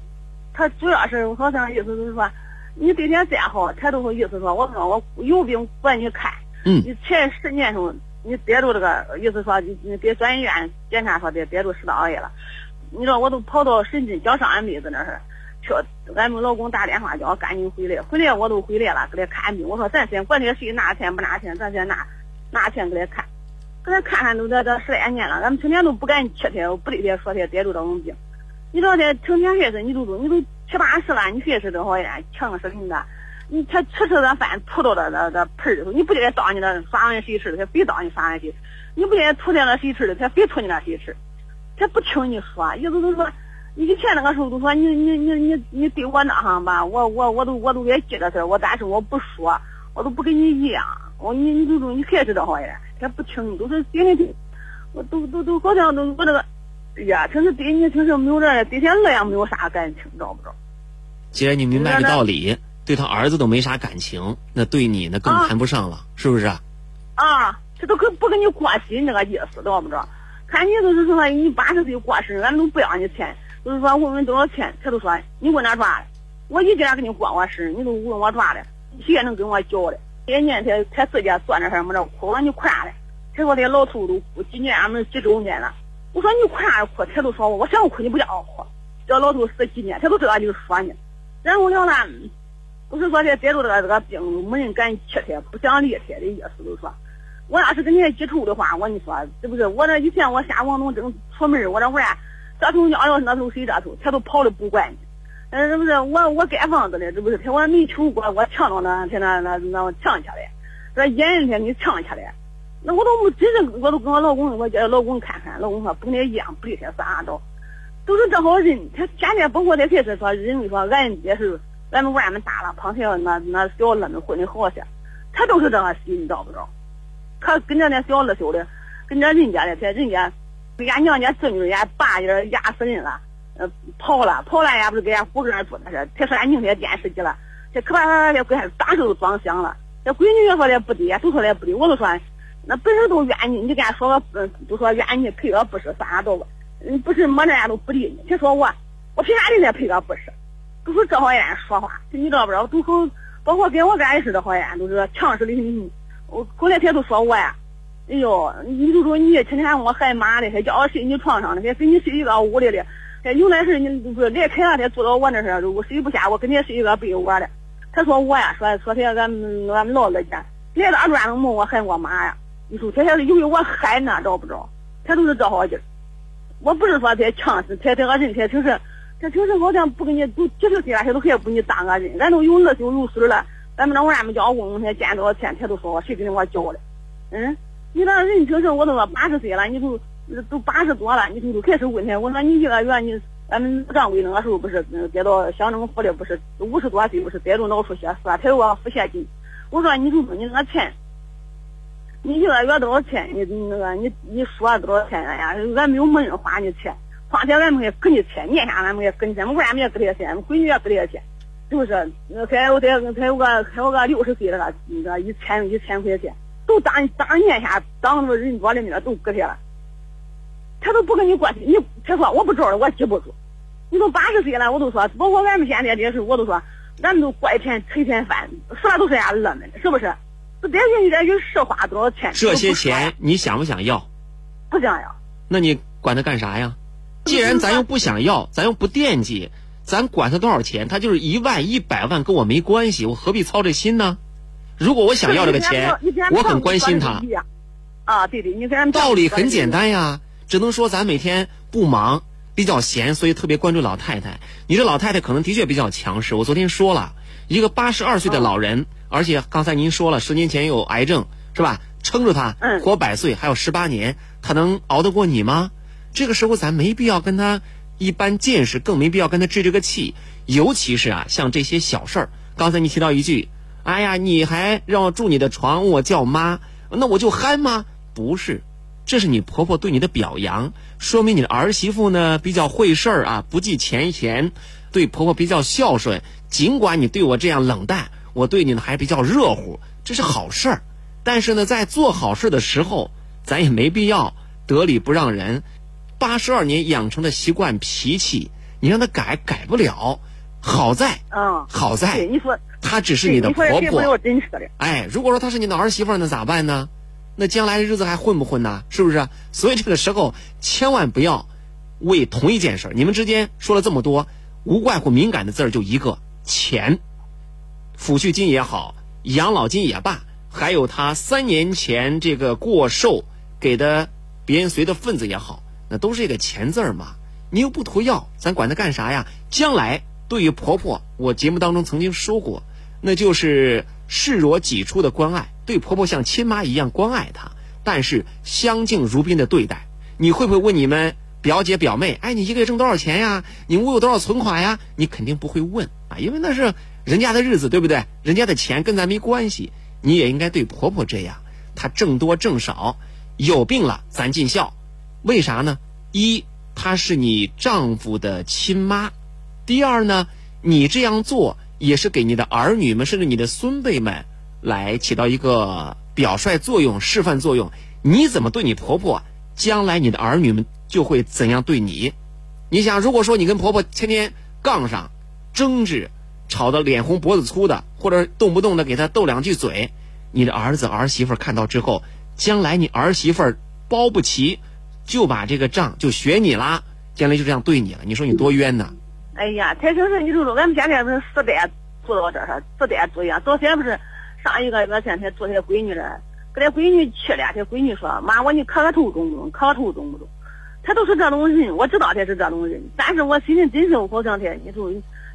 他主要是好像意思就是说，你对天再好，他都会意思说，我说我有病管你看。嗯。你前十年时候，你憋住这个意思说，你你给转医院检查说别憋住食道癌了。你知道我都跑到深圳叫上俺妹子那儿去，俺们老公打电话叫我赶紧回来，回来我都回来了，给他看病。我说咱先管他谁拿钱不拿钱，咱先拿拿钱给他看。搁那看看都这这十来年了，俺们成天都不敢去他，不对他说他憋住这种病。你知道这成天还是你都都你都七八十了，你还是这好样强是人的。你他吃吃这饭吐到这这这盆里头，你不给他倒你那耍完谁吃的，他非倒你耍完谁；你不给他吐在那谁吃的，他非吐你那谁吃。他不听你说，意思就是说，以前那个时候都说你你你你你对我那行吧，我我我都我都也记着事儿，我但是我不说，我都不跟你一样。我你你就说你还是这好样，他不听，都是天天听，我都都都好像都我那个，哎呀，平时对你平时没有这对天那样没有啥感情，知道不知道？既然你明白这道理，对他儿子都没啥感情，那对你那更谈不上了，是不是？啊，这都跟不跟你过心那个意思，知道不知道？看你都是说你八十岁过生日，俺都不要你钱，就是说问问多少钱，他都说你问哪抓的？我一点给你过我生日，你都问我抓的，谁也能跟我叫的？这年他他自己攥着还没着哭，我说你哭啥嘞？他说这老头都哭，今年俺们几周年了。我说你哭啥哭？他都说我我想哭，你不叫我哭。这老头死几年，他都知道就说呢。然后了呢，不是说这憋住这个这个病，没人敢去他，不想理他的意思，就说。我要是跟人家记仇的话，我跟你说，这不是我这以前我下王东正出门，我这玩这头尿尿那头谁这头，他都跑了不管你。嗯，这不是我我盖房子的，这不是他我没求过，我抢着那他那那那抢下来，说眼人天给抢下来，那我都没真是我都跟我老公我叫老公看看，老公说不那一样，不理他啥着，都是这好人，他天天包括他才是说人家说俺也是俺们娃们大了，胖小那那小二们混的好些，他都是这个心，你知道不知道？他跟着那小二小的，跟着人家的，在人家给俺娘家侄女人家爸家压死人了，呃，跑了，跑了也不是给俺胡哥做的事，他说俺宁天电视机了，这可把他给鬼打手都装响了，这闺女也说的不对，都说的不对，我都说那本身都怨你，你给俺说个嗯，都说怨你赔个不是算，啥都嗯不是没那样都不理你，他说我我凭啥人家赔个不是，都是这好样说话，你知道不知道？都好，包括跟我干也是这好样，都是强势的很。我后来他都说我呀，哎呦，你就说你天天我害妈的，还叫我睡你床上的，还跟你睡一个屋里的，还有那事你不是来开了，他住到我那儿，我睡不下，我跟他睡一个被窝的。他说我呀，说说他俺俺们姥姥家，来大专能蒙我害我妈呀？你说他还是因为我害呢，知不知道？他都是这好劲儿。我不是说他强势，他这个人他平时他平时好像不跟你都几十岁了，他都还不给你当个人，俺都有二十有岁了。咱们那俺们叫我问问他见多少钱，他都说谁给我交的。嗯，你那人平时我都说八十岁了，你都都八十多了，你都都开始问他。我说你一个月你咱们掌柜那个时候不是接到乡政府的不是五十多岁不是得着脑出血死了，他有个腹泻金。我说你就说你那个钱，你一个月多少钱？你那个你你说多少钱呀？俺没有没人花你钱，况且俺们也给你钱，年下俺们也给你钱，我们俺们也给他钱，闺女也给他钱。是不是？还有再还有个还有个六十岁的那个一千一千块钱，都当当年下当着人多的面都给他了，他都不跟你过去。你他说我不知道我记不住。你都八十岁了，我都说，包括俺们现在这事，我都说，咱们都过一天吃一天饭，啥都是俺儿们的，是不是？这点进去点去是花多少钱？这些钱你想不想要？不想要。那你管他干啥呀？既然咱又不想要，咱又不惦记，咱管他多少钱，他就是一万一百万跟我没关系，我何必操这心呢？如果我想要这个钱，我很关心他。啊，对对，你跟人道理很简单呀，只能说咱每天不忙，比较闲，所以特别关注老太太。你这老太太可能的确比较强势。我昨天说了一个八十二岁的老人，而且刚才您说了，十年前有癌症，是吧？撑着他活百岁，还有十八年，她能熬得过你吗？这个时候咱没必要跟她一般见识，更没必要跟她置这个气。尤其是啊，像这些小事儿，刚才你提到一句，哎呀，你还让我住你的床，问我叫妈，那我就憨吗？不是，这是你婆婆对你的表扬，说明你的儿媳妇呢比较会事儿啊，不计前嫌，对婆婆比较孝顺。尽管你对我这样冷淡，我对你呢还比较热乎，这是好事儿。但是呢，在做好事的时候，咱也没必要得理不让人。八十二年养成的习惯脾气，你让他改改不了。好在，嗯，好在，对你说，她只是你的婆婆。哎，如果说她是你的儿媳妇，那咋办呢？那将来日子还混不混呢？是不是？所以这个时候千万不要为同一件事你们之间说了这么多，无外乎敏感的字儿就一个钱，抚恤金也好，养老金也罢。还有他三年前这个过寿给的别人随的份子也好，那都是一个钱字儿嘛。你又不图要，咱管他干啥呀？将来对于婆婆，我节目当中曾经说过，那就是视若己出的关爱，对婆婆像亲妈一样关爱她，但是相敬如宾的对待。你会不会问你们表姐表妹？哎，你一个月挣多少钱呀？你屋有多少存款呀？你肯定不会问啊，因为那是人家的日子，对不对？人家的钱跟咱没关系。你也应该对婆婆这样，她挣多挣少，有病了咱尽孝，为啥呢？一，她是你丈夫的亲妈；第二呢，你这样做也是给你的儿女们，甚至你的孙辈们来起到一个表率作用、示范作用。你怎么对你婆婆，将来你的儿女们就会怎样对你。你想，如果说你跟婆婆天天杠上、争执。吵得脸红脖子粗的，或者动不动的给他斗两句嘴，你的儿子儿媳妇看到之后，将来你儿媳妇包不齐，就把这个账就学你啦，将来就这样对你了，你说你多冤呐！哎呀，太平是，你说说，俺们现在不是四代住到这儿，四代住呀。昨天不是上一个月前才住他闺女这儿，给他闺女去了，他闺女说：“妈，我你磕个头中不中？磕个头中不中？”他都是这种人，我知道他是这种人，但是我心里真是好像他，你说。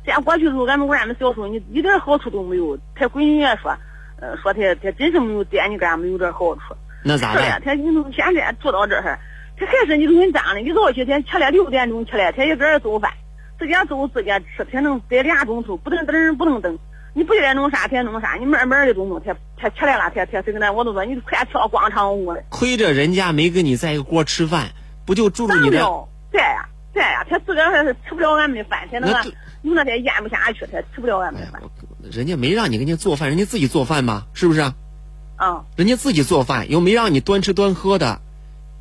这样过去的时候，俺们俺们小时候，你一点好处都没有。他闺女也说，呃，说他他真是没有惦记给俺们有点好处。那咋的？是呀，他你说现在住到这儿，他还是你说你这样的，一早起他起来六点钟起来，他一个人做饭，自己做自己吃，他能待俩钟头，不能等不能等。你不该弄啥，他弄啥，你慢慢的都弄。他他起来了，他他跟咱我都说，你快跳广场舞了。亏着人家没跟你在一个锅吃饭，不就住着你的？对呀，对呀，他自个儿还是吃不了俺们的饭，他那个。有那天咽不下去，他吃不了俺们的饭。人家没让你给人家做饭，人家自己做饭吧？是不是？啊。人家自己做饭，又没让你端吃端喝的，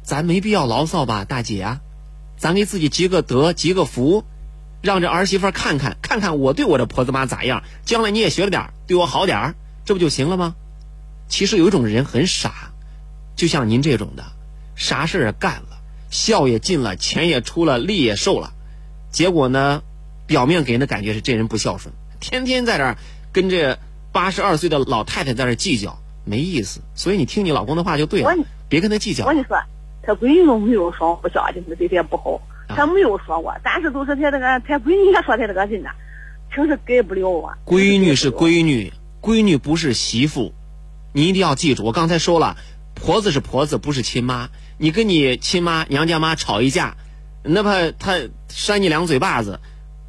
咱没必要牢骚吧，大姐啊？咱给自己积个德，积个福，让这儿媳妇看看，看看我对我的婆子妈咋样，将来你也学着点对我好点儿，这不就行了吗？其实有一种人很傻，就像您这种的，啥事儿干了，孝也尽了，钱也出了，力也受了，结果呢？表面给人的感觉是这人不孝顺，天天在这儿跟这八十二岁的老太太在这计较，没意思。所以你听你老公的话就对了，别跟他计较。我跟你说，他闺女都没有说不孝敬，对他不好，他没有说过。但是都是他这个，他闺女也说他这个人呐，挺是改不了啊。闺女是闺女，闺女不是媳妇，你一定要记住。我刚才说了，婆子是婆子，不是亲妈。你跟你亲妈、娘家妈吵一架，哪怕她扇你两嘴巴子。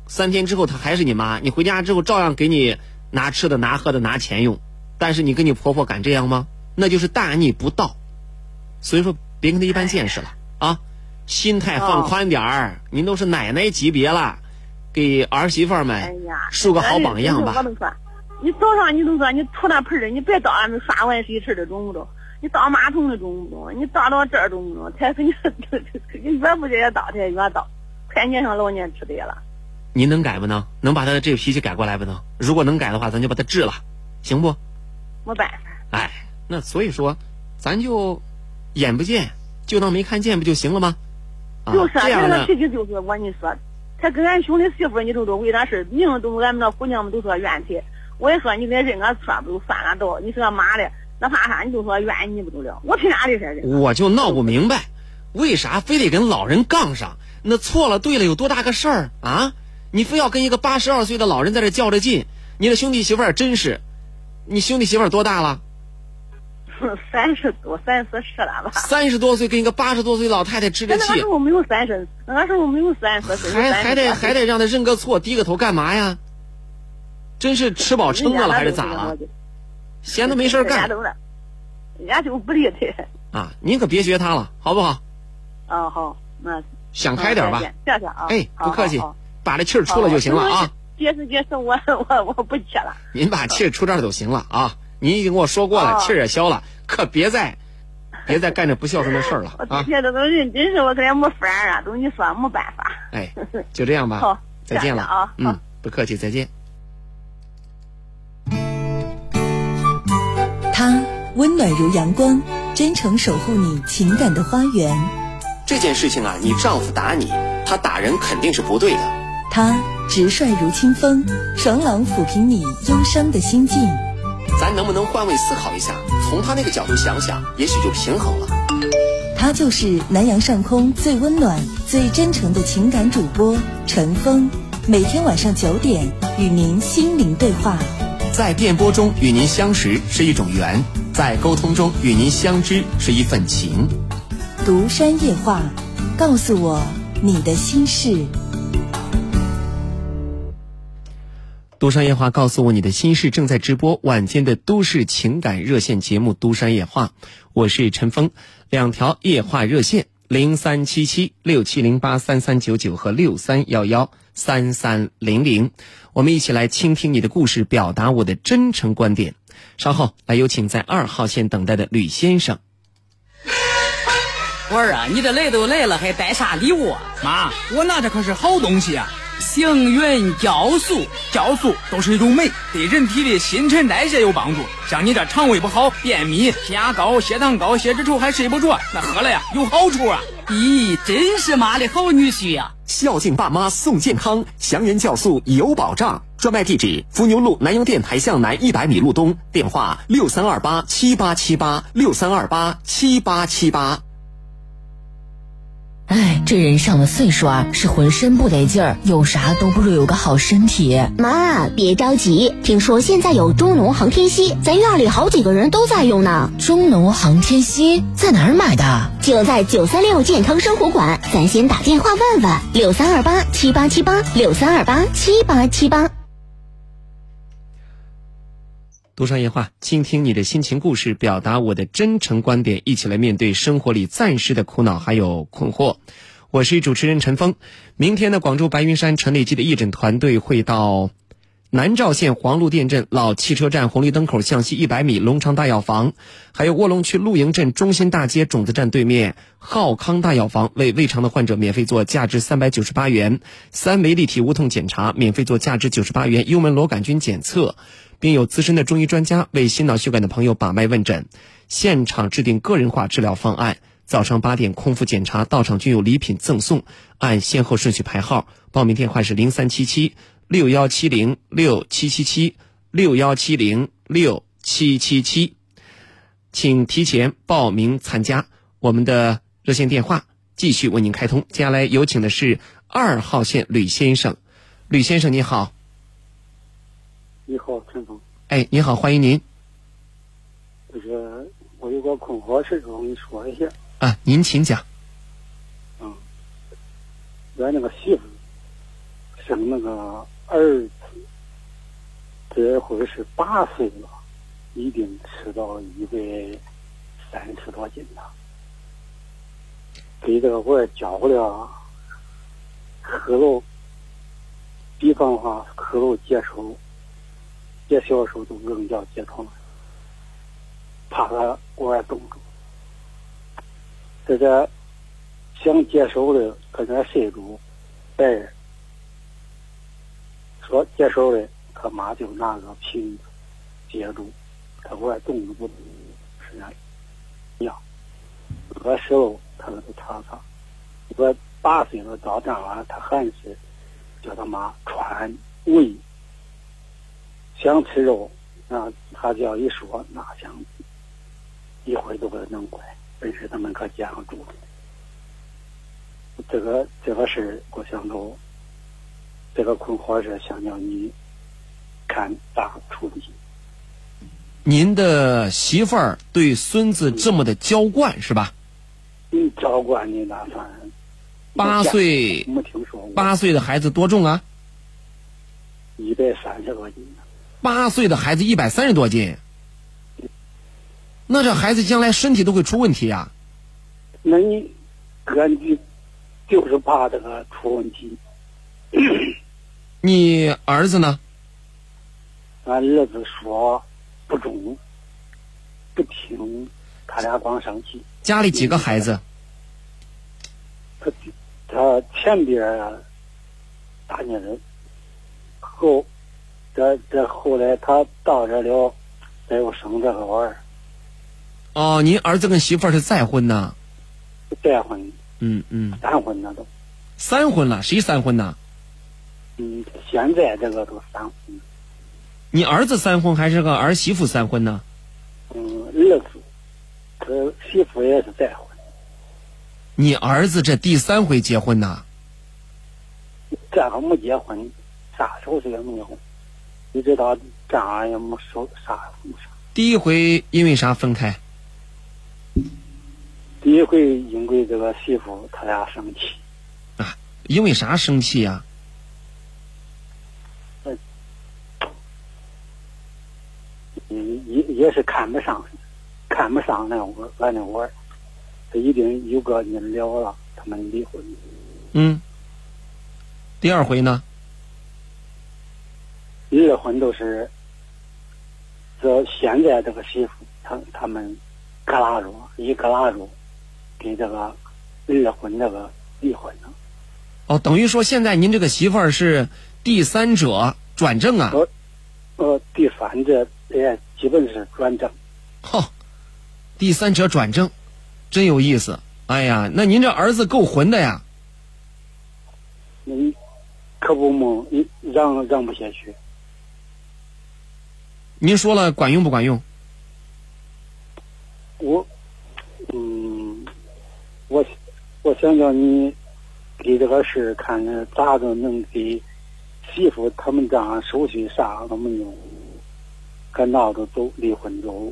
三天之后，她还是你妈。你回家之后，照样给你拿吃的、拿喝的、拿钱用。但是你跟你婆婆敢这样吗？那就是大逆不道。所以说，别跟她一般见识了啊！心态放宽点儿。您都是奶奶级别了，给儿媳妇们树个好榜样吧。你早上你都说你吐那盆儿，你别到俺们刷碗水池的中不中？你倒马桶的中不中？你倒到这儿中不中？才是你你越不越倒，他越倒，快撵上老年痴呆了。您能改不能？能把他的这个脾气改过来不能？如果能改的话，咱就把他治了，行不？没办法。哎。那所以说，咱就眼不见，就当没看见不就行了吗？啊，就是啊，这样呢他那脾气就是我跟你说，他跟俺兄弟媳妇儿，你都都为啥事儿，明都俺们那姑娘们都说怨气。我也说你给认个错不就算了都，你是个妈的，那怕啥？你就说怨你不就了？我凭啥的事儿？我就闹不明白，为啥非得跟老人杠上？那错了对了有多大个事儿啊？你非要跟一个八十二岁的老人在这较着劲？你的兄弟媳妇儿真是，你兄弟媳妇儿多大了？三十多，三四十了吧？三十多岁跟一个八十多岁老太太置着气那个时，候没有三十，那个时候没有三十岁，还还得还得让他认个错，低个头干嘛呀？真是吃饱撑的了还是咋了？闲的没事干就不理他。啊！您可别学他了，好不好？啊，好，那想开点吧。谢谢啊。哎，不客气把这气儿出了就行了啊。解释解释，我我我不去了。您把气儿出这儿就行了啊！您已经跟我说过了，哦气儿也消了，可别再 别再干这不孝顺的事儿了我啊这！些都都认真是我跟人没法儿啊，都你说没办法。哎，就这样吧好，再见了啊嗯，不客气，再见。他温暖如阳光，真诚守护你情感的花园。这件事情啊，你丈夫打你，他打人肯定是不对的。他直率如清风，爽朗抚平你忧伤的心境。咱能不能换位思考一下，从他那个角度想想，也许就平衡了。他就是南阳上空最温暖、最真诚的情感主播陈峰，每天晚上九点与您心灵对话。在电波中与您相识是一种缘，在沟通中与您相知是一份情。独山夜话，告诉我你的心事。独山夜话告诉我你的心事，正在直播晚间的都市情感热线节目《都山夜话》，我是陈峰，两条夜话热线零三七七六七零八三三九九和六三幺幺三三零零，我们一起来倾听你的故事，表达我的真诚观点。稍后来有请在二号线等待的吕先生。我儿啊，你这来都来了，还带啥礼物啊？妈，我拿的可是好东西啊！星云酵素，酵素都是一种酶，对人体的新陈代谢有帮助。像你这肠胃不好、便秘、血压高、血糖高、血脂稠还睡不着，那喝了呀有好处啊！咦，真是妈的好女婿呀、孝敬爸妈送健康，祥源酵素有保障。专卖地址：伏牛路南阳电台向南一百米路东，电话六三二八七八七八六三二八七八七八。哎，这人上了岁数啊，是浑身不得劲儿，有啥都不如有个好身体。妈，别着急，听说现在有中农航天硒，咱院里好几个人都在用呢。中农航天硒在哪儿买的？就在九三六健康生活馆，咱先打电话问问，六三二八七八七八，六三二八七八七八。独山夜话，倾听你的心情故事，表达我的真诚观点，一起来面对生活里暂时的苦恼还有困惑。我是主持人陈峰。明天呢，广州白云山陈李记的义诊团队会到南召县黄路店镇老汽车站红绿灯口向西一百米龙昌大药房，还有卧龙区露营镇中心大街种子站对面浩康大药房，为胃肠的患者免费做价值三百九十八元三维立体无痛检查，免费做价值九十八元幽门螺杆菌检测。并有资深的中医专家为心脑血管的朋友把脉问诊，现场制定个人化治疗方案。早上八点空腹检查，到场均有礼品赠送，按先后顺序排号。报名电话是零三七七六幺七零六七七七六幺七零六七七七，请提前报名参加。我们的热线电话继续为您开通。接下来有请的是二号线吕先生，吕先生你好。你好，陈峰。哎，你好，欢迎您就是我有个困惑事，我跟你说一下。啊，您请讲。嗯，俺那个媳妇生那个儿子，这会是八岁了，已经吃到一百三十多斤了。给这个我也教了，喝了，比方话喝了接受。接小时候都扔掉接床，怕他我也冻住。这个想接手的搁那睡住，白说接手的，他妈就拿个瓶子接住，他我也冻住不动，是身上药，饿时候他都尝尝。我八岁了到这儿，他还是叫他妈穿喂，想吃肉，那，他只要一说，那想一会儿都给他弄过来，本身他们搁街上住的。这个这个事儿，我想着这个困惑是想叫你看咋处理。您的媳妇儿对孙子这么的娇惯是吧？嗯，娇惯你那算。八岁没听说过。八岁的孩子多重啊？一百三十多斤。八岁的孩子一百三十多斤，那这孩子将来身体都会出问题呀、那你哥，你就是怕这个出问题。你儿子呢？俺儿子说不中，不听，他俩光生气。家里几个孩子？他他前边儿大女儿，后这这后来他到这了，再又生这个娃儿，哦，您儿子跟媳妇儿是再婚呐？再婚嗯嗯，三婚了都。三婚了，谁三婚呐？嗯，现在这个都三婚。你儿子三婚还是个儿媳妇三婚呢？嗯，儿子，他媳妇也是再婚。你儿子这第三回结婚呐？这个没结婚，啥时候是也没有，一直到这样也没说啥没啥。第一回因为啥分开？第一回因为这个媳妇他俩生气，啊因为啥生气呀、嗯，也也是看不上，看不上那我俺那娃儿，他一定有个人了了，他们离婚。嗯。第二回呢？离婚都是这现在这个媳妇，他他们克拉着，一克拉着，给这个离婚这个离婚了。哦，等于说现在您这个媳妇儿是第三者转正啊？呃，呃，第三者也基本是转正。哈，第三者转正，真有意思。哎呀，那您这儿子够混的呀！你可不嘛，你让让不下去。您说了管用不管用？我，嗯，我我想叫你给这个事儿看看咋着能给媳妇他们这样手续啥都没有，可闹着走离婚走，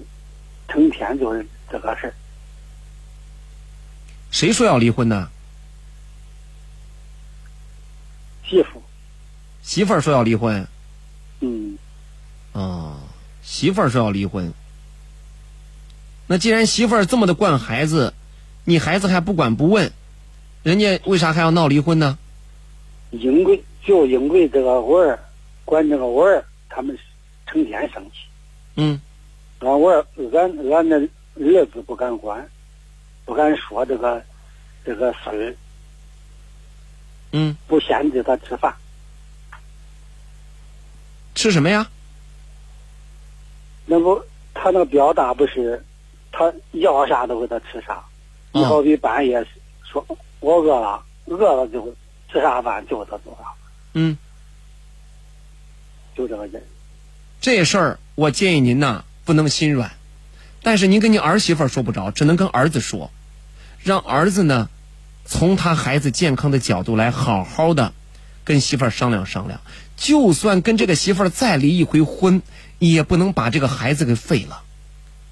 成天就是这个事儿。谁说要离婚呢？媳妇，媳妇儿说要离婚。嗯，哦，媳妇儿说要离婚。那既然媳妇儿这么的惯孩子，你孩子还不管不问，人家为啥还要闹离婚呢？因为就因为这个娃儿，管这个娃儿，他们成天生气。嗯，俺娃儿，俺俺那儿子不敢管，不敢说这个这个事儿，嗯，不限制他吃饭。吃什么呀？那不，他那个表达不是，他要啥都给他吃啥。你好比半夜说我饿了，饿了就吃啥饭就给他做啥，嗯，就这个人。这事儿我建议您呐不能心软，但是您跟您儿媳妇儿说不着，只能跟儿子说，让儿子呢从他孩子健康的角度来好好的跟媳妇儿商量商量。就算跟这个媳妇儿再离一回婚，也不能把这个孩子给废了。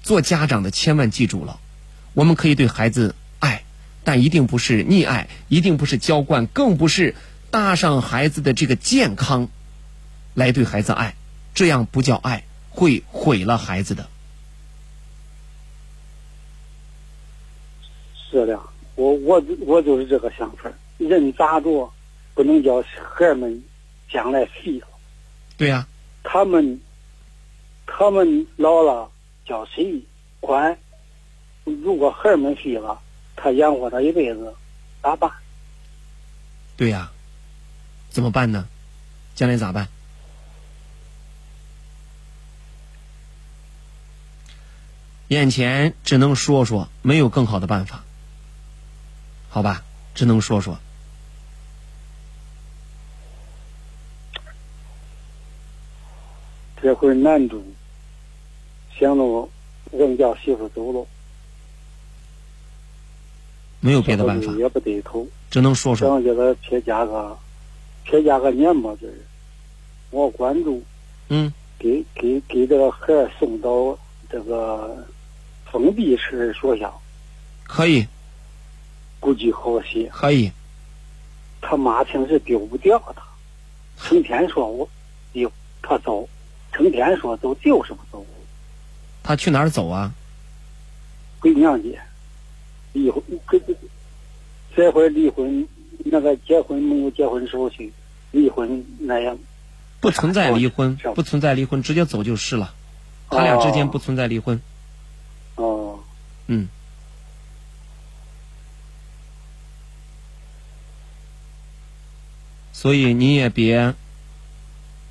做家长的千万记住了，我们可以对孩子爱，但一定不是溺爱，一定不是娇惯，更不是搭上孩子的这个健康来对孩子爱，这样不叫爱，会毁了孩子的。是的，我我我就是这个想法。人咋着，不能叫孩儿们将来废了。对呀、他们他们老了，叫谁管？如果孩儿们废了，他养活他一辈子，咋办？对呀、怎么办呢？将来咋办？眼前只能说说，没有更好的办法，好吧？只能说说。这回难住，想着扔叫媳妇走了，没有别的办法，也不对头，只能说说。想给他撇加个，撇加个年吧，就是我关注，嗯，给给给这个孩儿送到这个封闭式学校，可以，估计好些。可以，他妈平时丢不掉他，成天说我丢，他走，成天说走就是不走。他去哪儿走啊？回娘家，离婚，这这这回离婚，那个结婚没有结婚手续，离婚那样。不存在离婚，不存在离婚，直接走就是了。他俩之间不存在离婚。哦。嗯。所以你也别，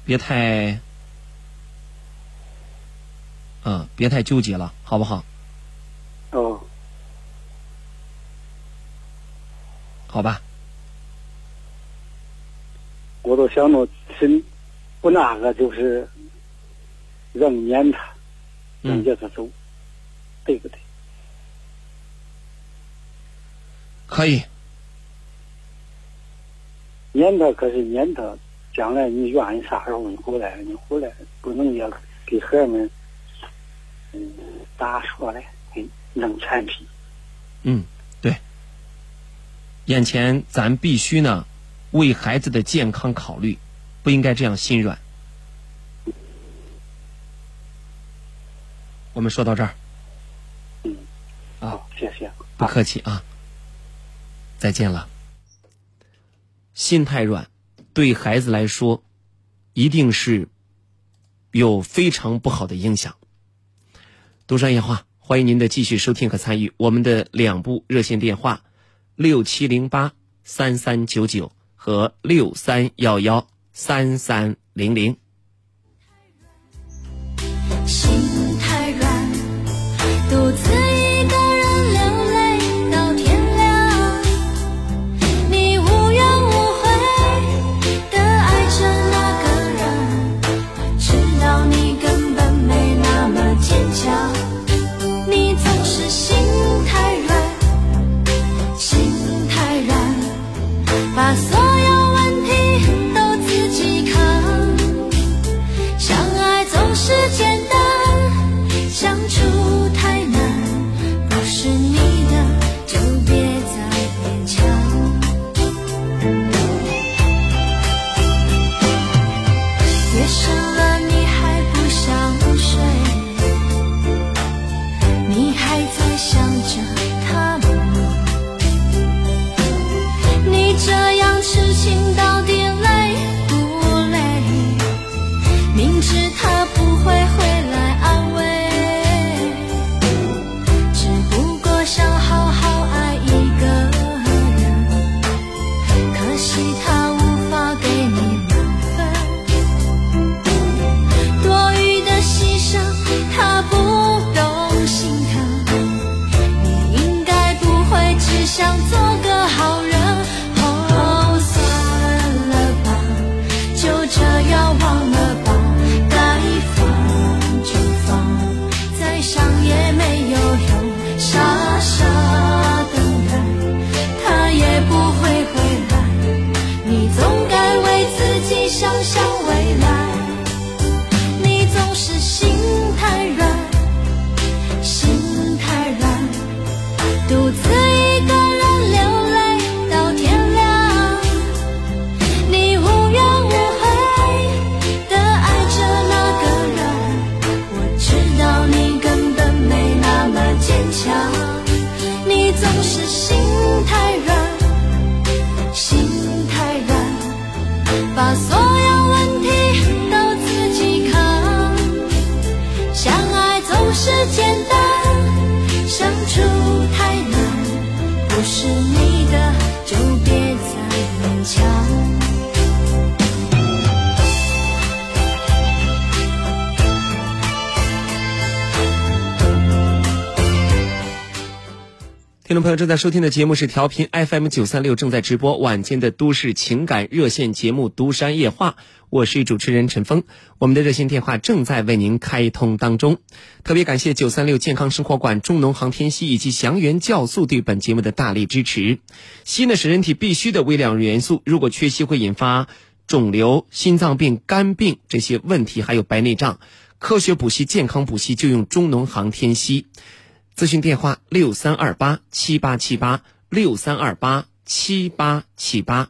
别太，嗯，别太纠结了，好不好？哦。好吧。我都想着真不那个，就是让撵他，让叫他走，对不对？可以。撵他可是撵他，将来你愿意啥时候你回来，你回来不能也给孩儿们，嗯，咋说嘞？给弄产品。嗯，对。眼前咱必须呢，为孩子的健康考虑，不应该这样心软。我们说到这儿。嗯。啊，谢谢。不客气啊。再见了。心太软，对孩子来说，一定是有非常不好的影响。独山夜话，欢迎您的继续收听和参与我们的两部热线电话：六七零八三三九九和六三幺幺三三零零。你总是心朋友正在收听的节目是调频 FM 九三六，正在直播晚间的都市情感热线节目《独山夜话》，我是主持人陈峰。我们的热线电话正在为您开通当中。特别感谢九三六健康生活馆、中农航天硒以及祥源酵素对本节目的大力支持。硒呢是人体必需的微量元素，如果缺硒会引发肿瘤、心脏病、肝病这些问题，还有白内障。科学补硒，健康补硒，就用中农航天硒。咨询电话六三二八七八七八六三二八七八七八。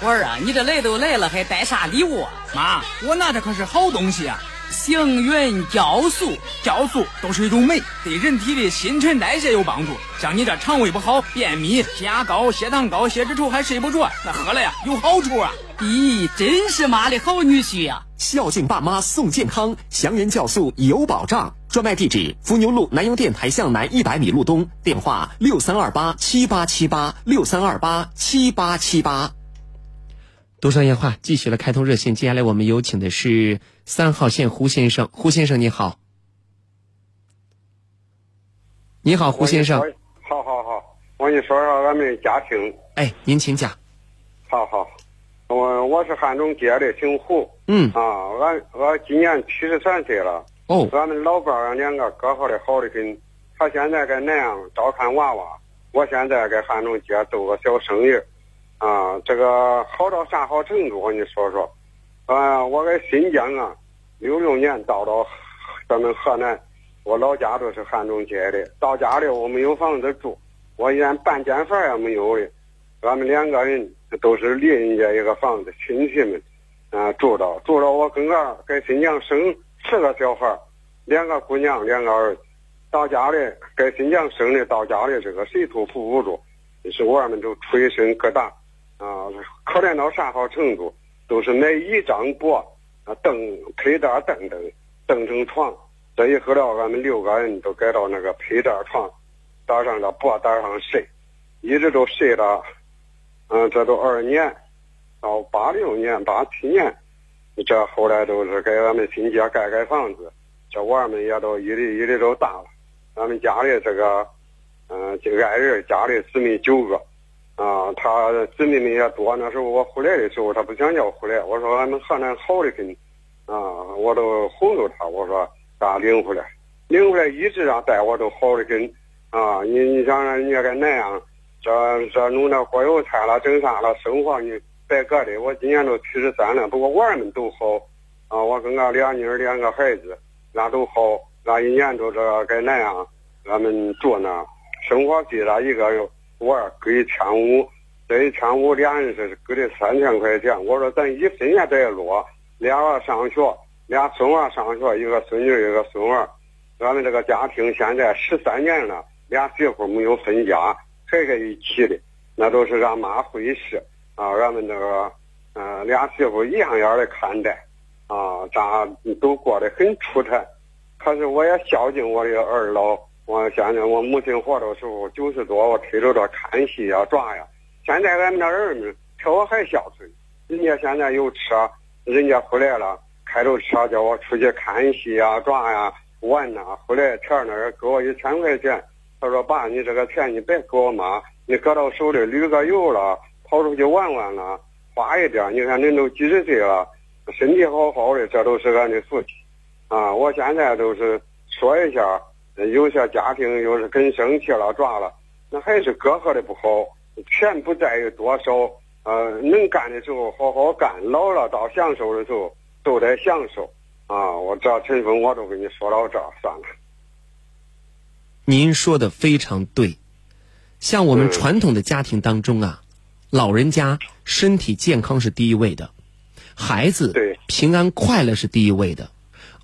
我儿啊，你这来都来了，还带啥礼物啊？妈，我拿的可是好东西啊！祥源酵素，酵素都是一种酶，对人体的新陈代谢有帮助。像你这肠胃不好、便秘、血压高、血糖高、血脂稠还睡不着，那喝了呀有好处啊！咦，真是妈的好女婿呀！孝敬爸妈送健康，祥云酵素有保障。专卖地址：伏牛路南阳电台向南一百米路东。电话：六三二八七八七八六三二八七八七八。独山夜话继续了开通热线，接下来我们有请的是三号线胡先生。胡先生你好，你好，胡先生。好好好，我跟你说说俺们家庭。哎，您请讲。好好，我我是汉中街的，姓胡。嗯。啊，俺俺今年七十三岁了。哦。俺们老伴儿两个搁好的好的很，他现在在南阳照看娃娃，我现在在汉中街做个小生意。啊，这个好到啥好程度？我跟你说说。啊，我在新疆啊，六六年到到咱们河南，我老家都是汉中街的。到家里我没有房子住，我连半间房也没有的。俺们两个人都是邻人家一个房子，亲戚们啊住着住着。我跟个在新疆生四个小孩，两个姑娘，两个儿子。到家里在新疆生的，到家里这个谁都扶不住，是娃们都捶身疙瘩啊，可怜到啥好程度？都是买一张薄啊凳配搭凳凳凳成床，这一后了，俺们六个人都改到那个配搭床，搭上了薄搭上睡，一直都睡了，嗯，这都二年，到八六年、八七年，这后来都是给俺们新街盖盖房子，这娃们也都一粒一粒都大了，俺们家里这个，嗯，这爱人家里姊妹九个。啊，他姊妹们也多。那时候我回来的时候，他不想叫我回来。我说俺们河南好的很，啊，我都哄着他。我说咱领回来，领回来一直让带我都好的很。啊，你你想想人家在南阳，这这弄那锅油菜了，整啥了，生活你白搁的。我今年都七十三了，不过娃们都好。啊，我跟俺俩妮儿两个孩子，俺都好。俺一年都这在南阳，俺们住那，生活费了一个月。我给一千五，这一千五俩人是给的三千块钱。我说咱一分也别落，俩娃上学，俩孙娃上学，一个孙女一个孙娃。俺们这个家庭现在十三年了，俩媳妇没有分家，还在一起的，那都是让妈会事啊。俺们这个嗯，俩媳妇一样样的看待啊，咱都过得很出彩。可是我也孝敬我的二老。我现在我母亲活的时候九十多，我推着这看戏呀、转呀。现在俺们那儿女比我还孝顺，人家现在有车，人家回来了，开着车叫我出去看戏呀、转呀、玩呐。回来钱那儿给我一千块钱，他说：“爸，你这个钱你别给我妈，你搁到手里旅个游了，跑出去玩玩了，花一点。你看恁都几十岁了，身体好好的，这都是俺的福气啊！我现在都是说一下。”有些家庭又是跟生气了，抓了，那还是隔阂的不好。钱不在于多少，呃，能干的时候好好干，老了到享受的时候都得享受。啊，我这陈峰我都跟你说到这儿算了。您说的非常对，像我们传统的家庭当中啊，老人家身体健康是第一位的，孩子平安快乐是第一位的，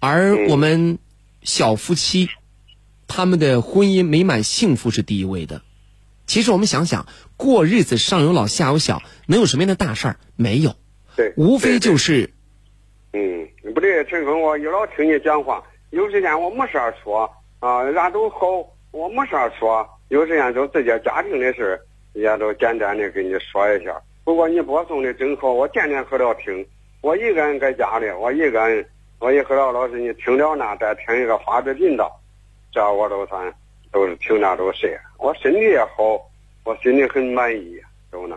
而我们小夫妻。他们的婚姻美满幸福是第一位的。其实我们想想，过日子上有老下有小，能有什么样的大事儿？没有。对。无非就是。嗯，不对，陈峰，我一老听你讲话，有时间我没事儿说啊，俺都好，我没事儿说。有时间就自己家庭的事儿，也都简单的跟你说一下。不过你播送的真好，我天天喝了听。我一个人在家里，我一个人，我一喝了老师，你听了那，再听一个法制频道。这我都算都是听那都是，我身体也好，我心里很满意，都那。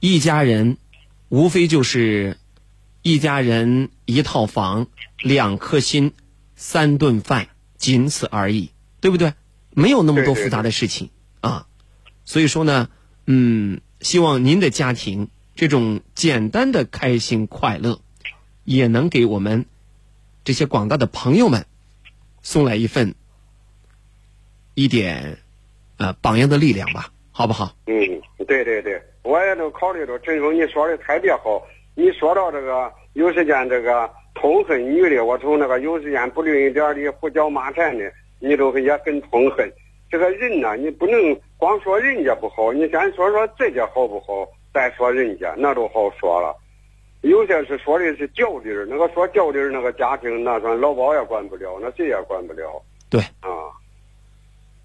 一家人，无非就是一家人一套房、两颗心、三顿饭，仅此而已，对不对？没有那么多复杂的事情啊。所以说呢，嗯，希望您的家庭这种简单的开心快乐，也能给我们这些广大的朋友们送来一份一点呃榜样的力量吧，好不好？嗯，对对对，我也能考虑到陈峰你说的特别好。你说到这个有时间这个痛恨女的，我从那个有时间不吝一点的胡搅蛮缠的，你都也很痛恨。这个人呢，你不能光说人家不好，你先说说自己好不好，再说人家，那都好说了。有些是说的是教理儿，那个说教理儿那个家庭，那算老包也管不了，那谁也管不了。对啊，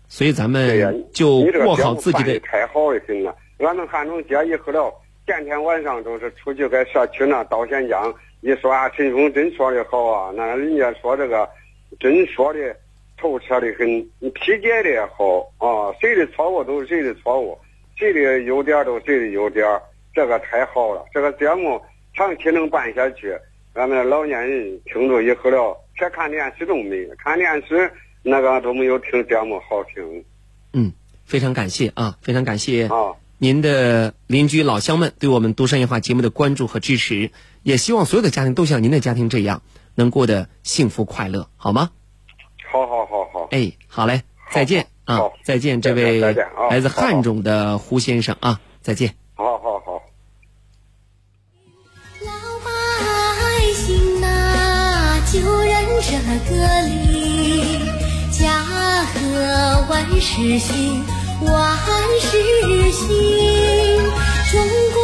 所以咱们就过好自己的。太好的很了，俺们汉中街一喝了，天天晚上都是出去在社区那倒咸江，一说啊，陈峰真说的好啊，那人家说这个真说的透彻的很，你理解的也好啊，谁的错误都是谁的错误，谁的优点都是谁的优点，这个太好了，这个节目。长期能办下去，俺们老年人听着以后了，别看电视都没，看电视那个都没有听节目好听。嗯，非常感谢啊，非常感谢啊，您的邻居老乡们对我们都山夜话节目的关注和支持，也希望所有的家庭都像您的家庭这样，能过得幸福快乐，好吗？好好好好。哎，好嘞，再见啊，再见，这位来自汉中的胡先生啊，再见。好好好。老百姓呐就认这个理，家和万事兴，万事兴。中国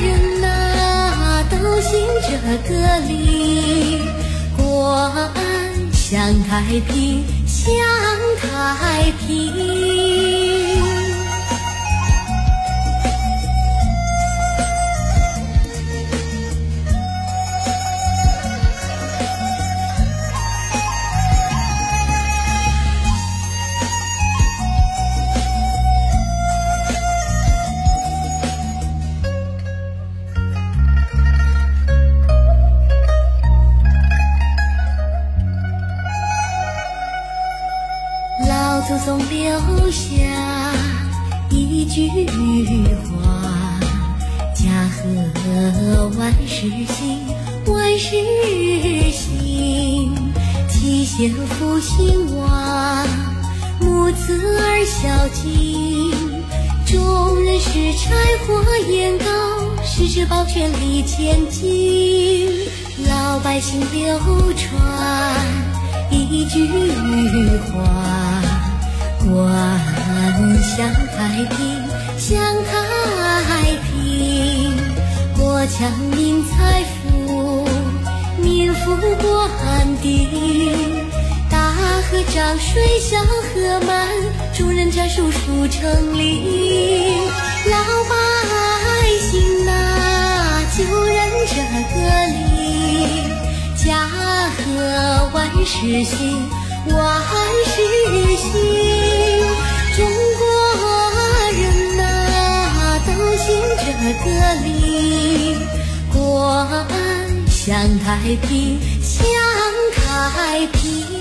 人呐，都信这个理，国享太平，享太平。妻贤妇兴旺，母慈儿孝敬。众人拾柴火焰高，十指保全力前进。老百姓流传一句话。国安享太平，享太平。国强民财富，民富国安定。河涨水，小河满，众人家树树成林。老百姓呐，就认这个理，家和万事兴。万事兴，中国人呐都信这个理，国安享太平，享太平。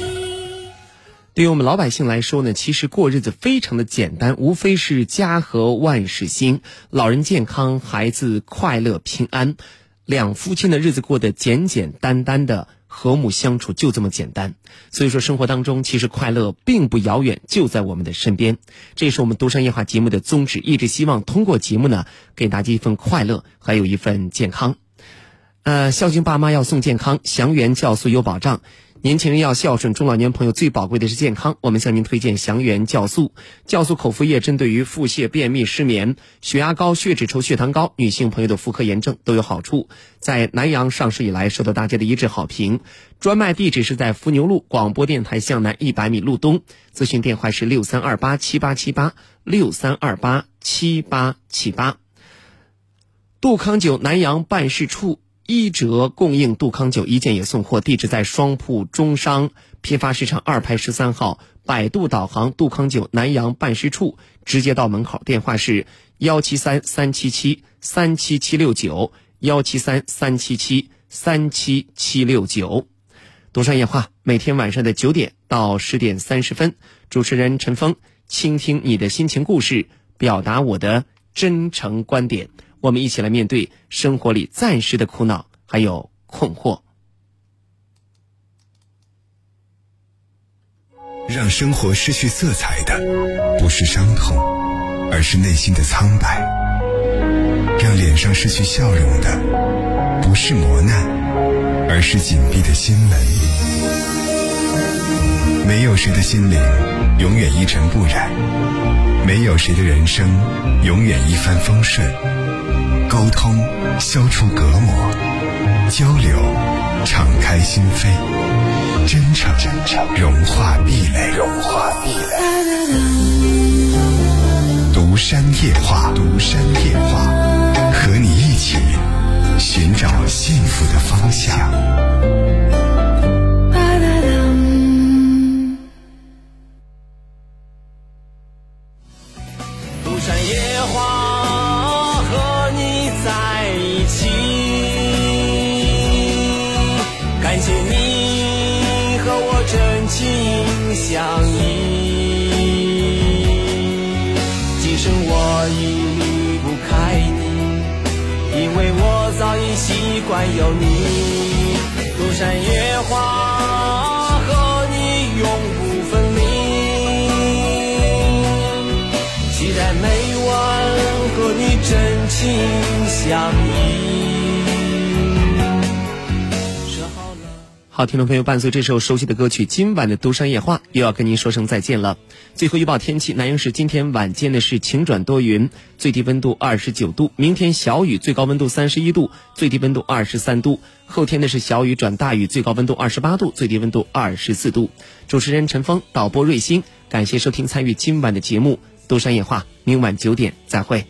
对于我们老百姓来说呢，其实过日子非常的简单，无非是家和万事兴，老人健康，孩子快乐平安，两夫妻的日子过得简简单单的。和睦相处就这么简单，所以说生活当中其实快乐并不遥远，就在我们的身边。这也是我们独山夜话节目的宗旨，一直希望通过节目呢，给大家一份快乐，还有一份健康。呃，孝敬爸妈要送健康，祥源酵素有保障。年轻人要孝顺，中老年朋友最宝贵的是健康。我们向您推荐祥源酵素，酵素口服液针对于腹泻、便秘、失眠、血压高、血脂稠、血糖高，女性朋友的妇科炎症都有好处。在南阳上市以来，受到大家的一致好评。专卖地址是在伏牛路广播电台向南一百米路东，咨询电话是六三二八七八七八六三二八七八七八。杜康酒南阳办事处。一折供应杜康酒一件也送货，地址在双铺中商批发市场二排十三号百度导航杜康酒南阳办事处，直接到门口。电话是幺七三三七七三七七六九幺七三三七七三七七六九。独山夜话，每天晚上的九点到十点三十分，主持人陈峰倾听你的心情故事，表达我的真诚观点。我们一起来面对生活里暂时的苦恼还有困惑。让生活失去色彩的，不是伤痛，而是内心的苍白；让脸上失去笑容的，不是磨难，而是紧闭的心门。没有谁的心灵永远一尘不染，没有谁的人生永远一帆风顺。沟通，消除隔膜；交流，敞开心扉。真诚，融化壁垒。融化壁垒。独山夜话，独山夜话，和你一起寻找幸福的方向。心相依。今生我已离不开你，因为我早已习惯有你。独山野花，和你永不分离。期待每晚和你真情相依。好，听众朋友，伴随这首熟悉的歌曲，今晚的《都山夜话》又要跟您说声再见了。最后预报天气：南阳市今天晚间的是晴转多云，最低温度二十九度；明天小雨，最高温度三十一度，最低温度二十三度；后天的是小雨转大雨，最高温度二十八度，最低温度二十四度。主持人陈峰，导播瑞鑫，感谢收听参与今晚的节目《都山夜话》，明晚九点再会。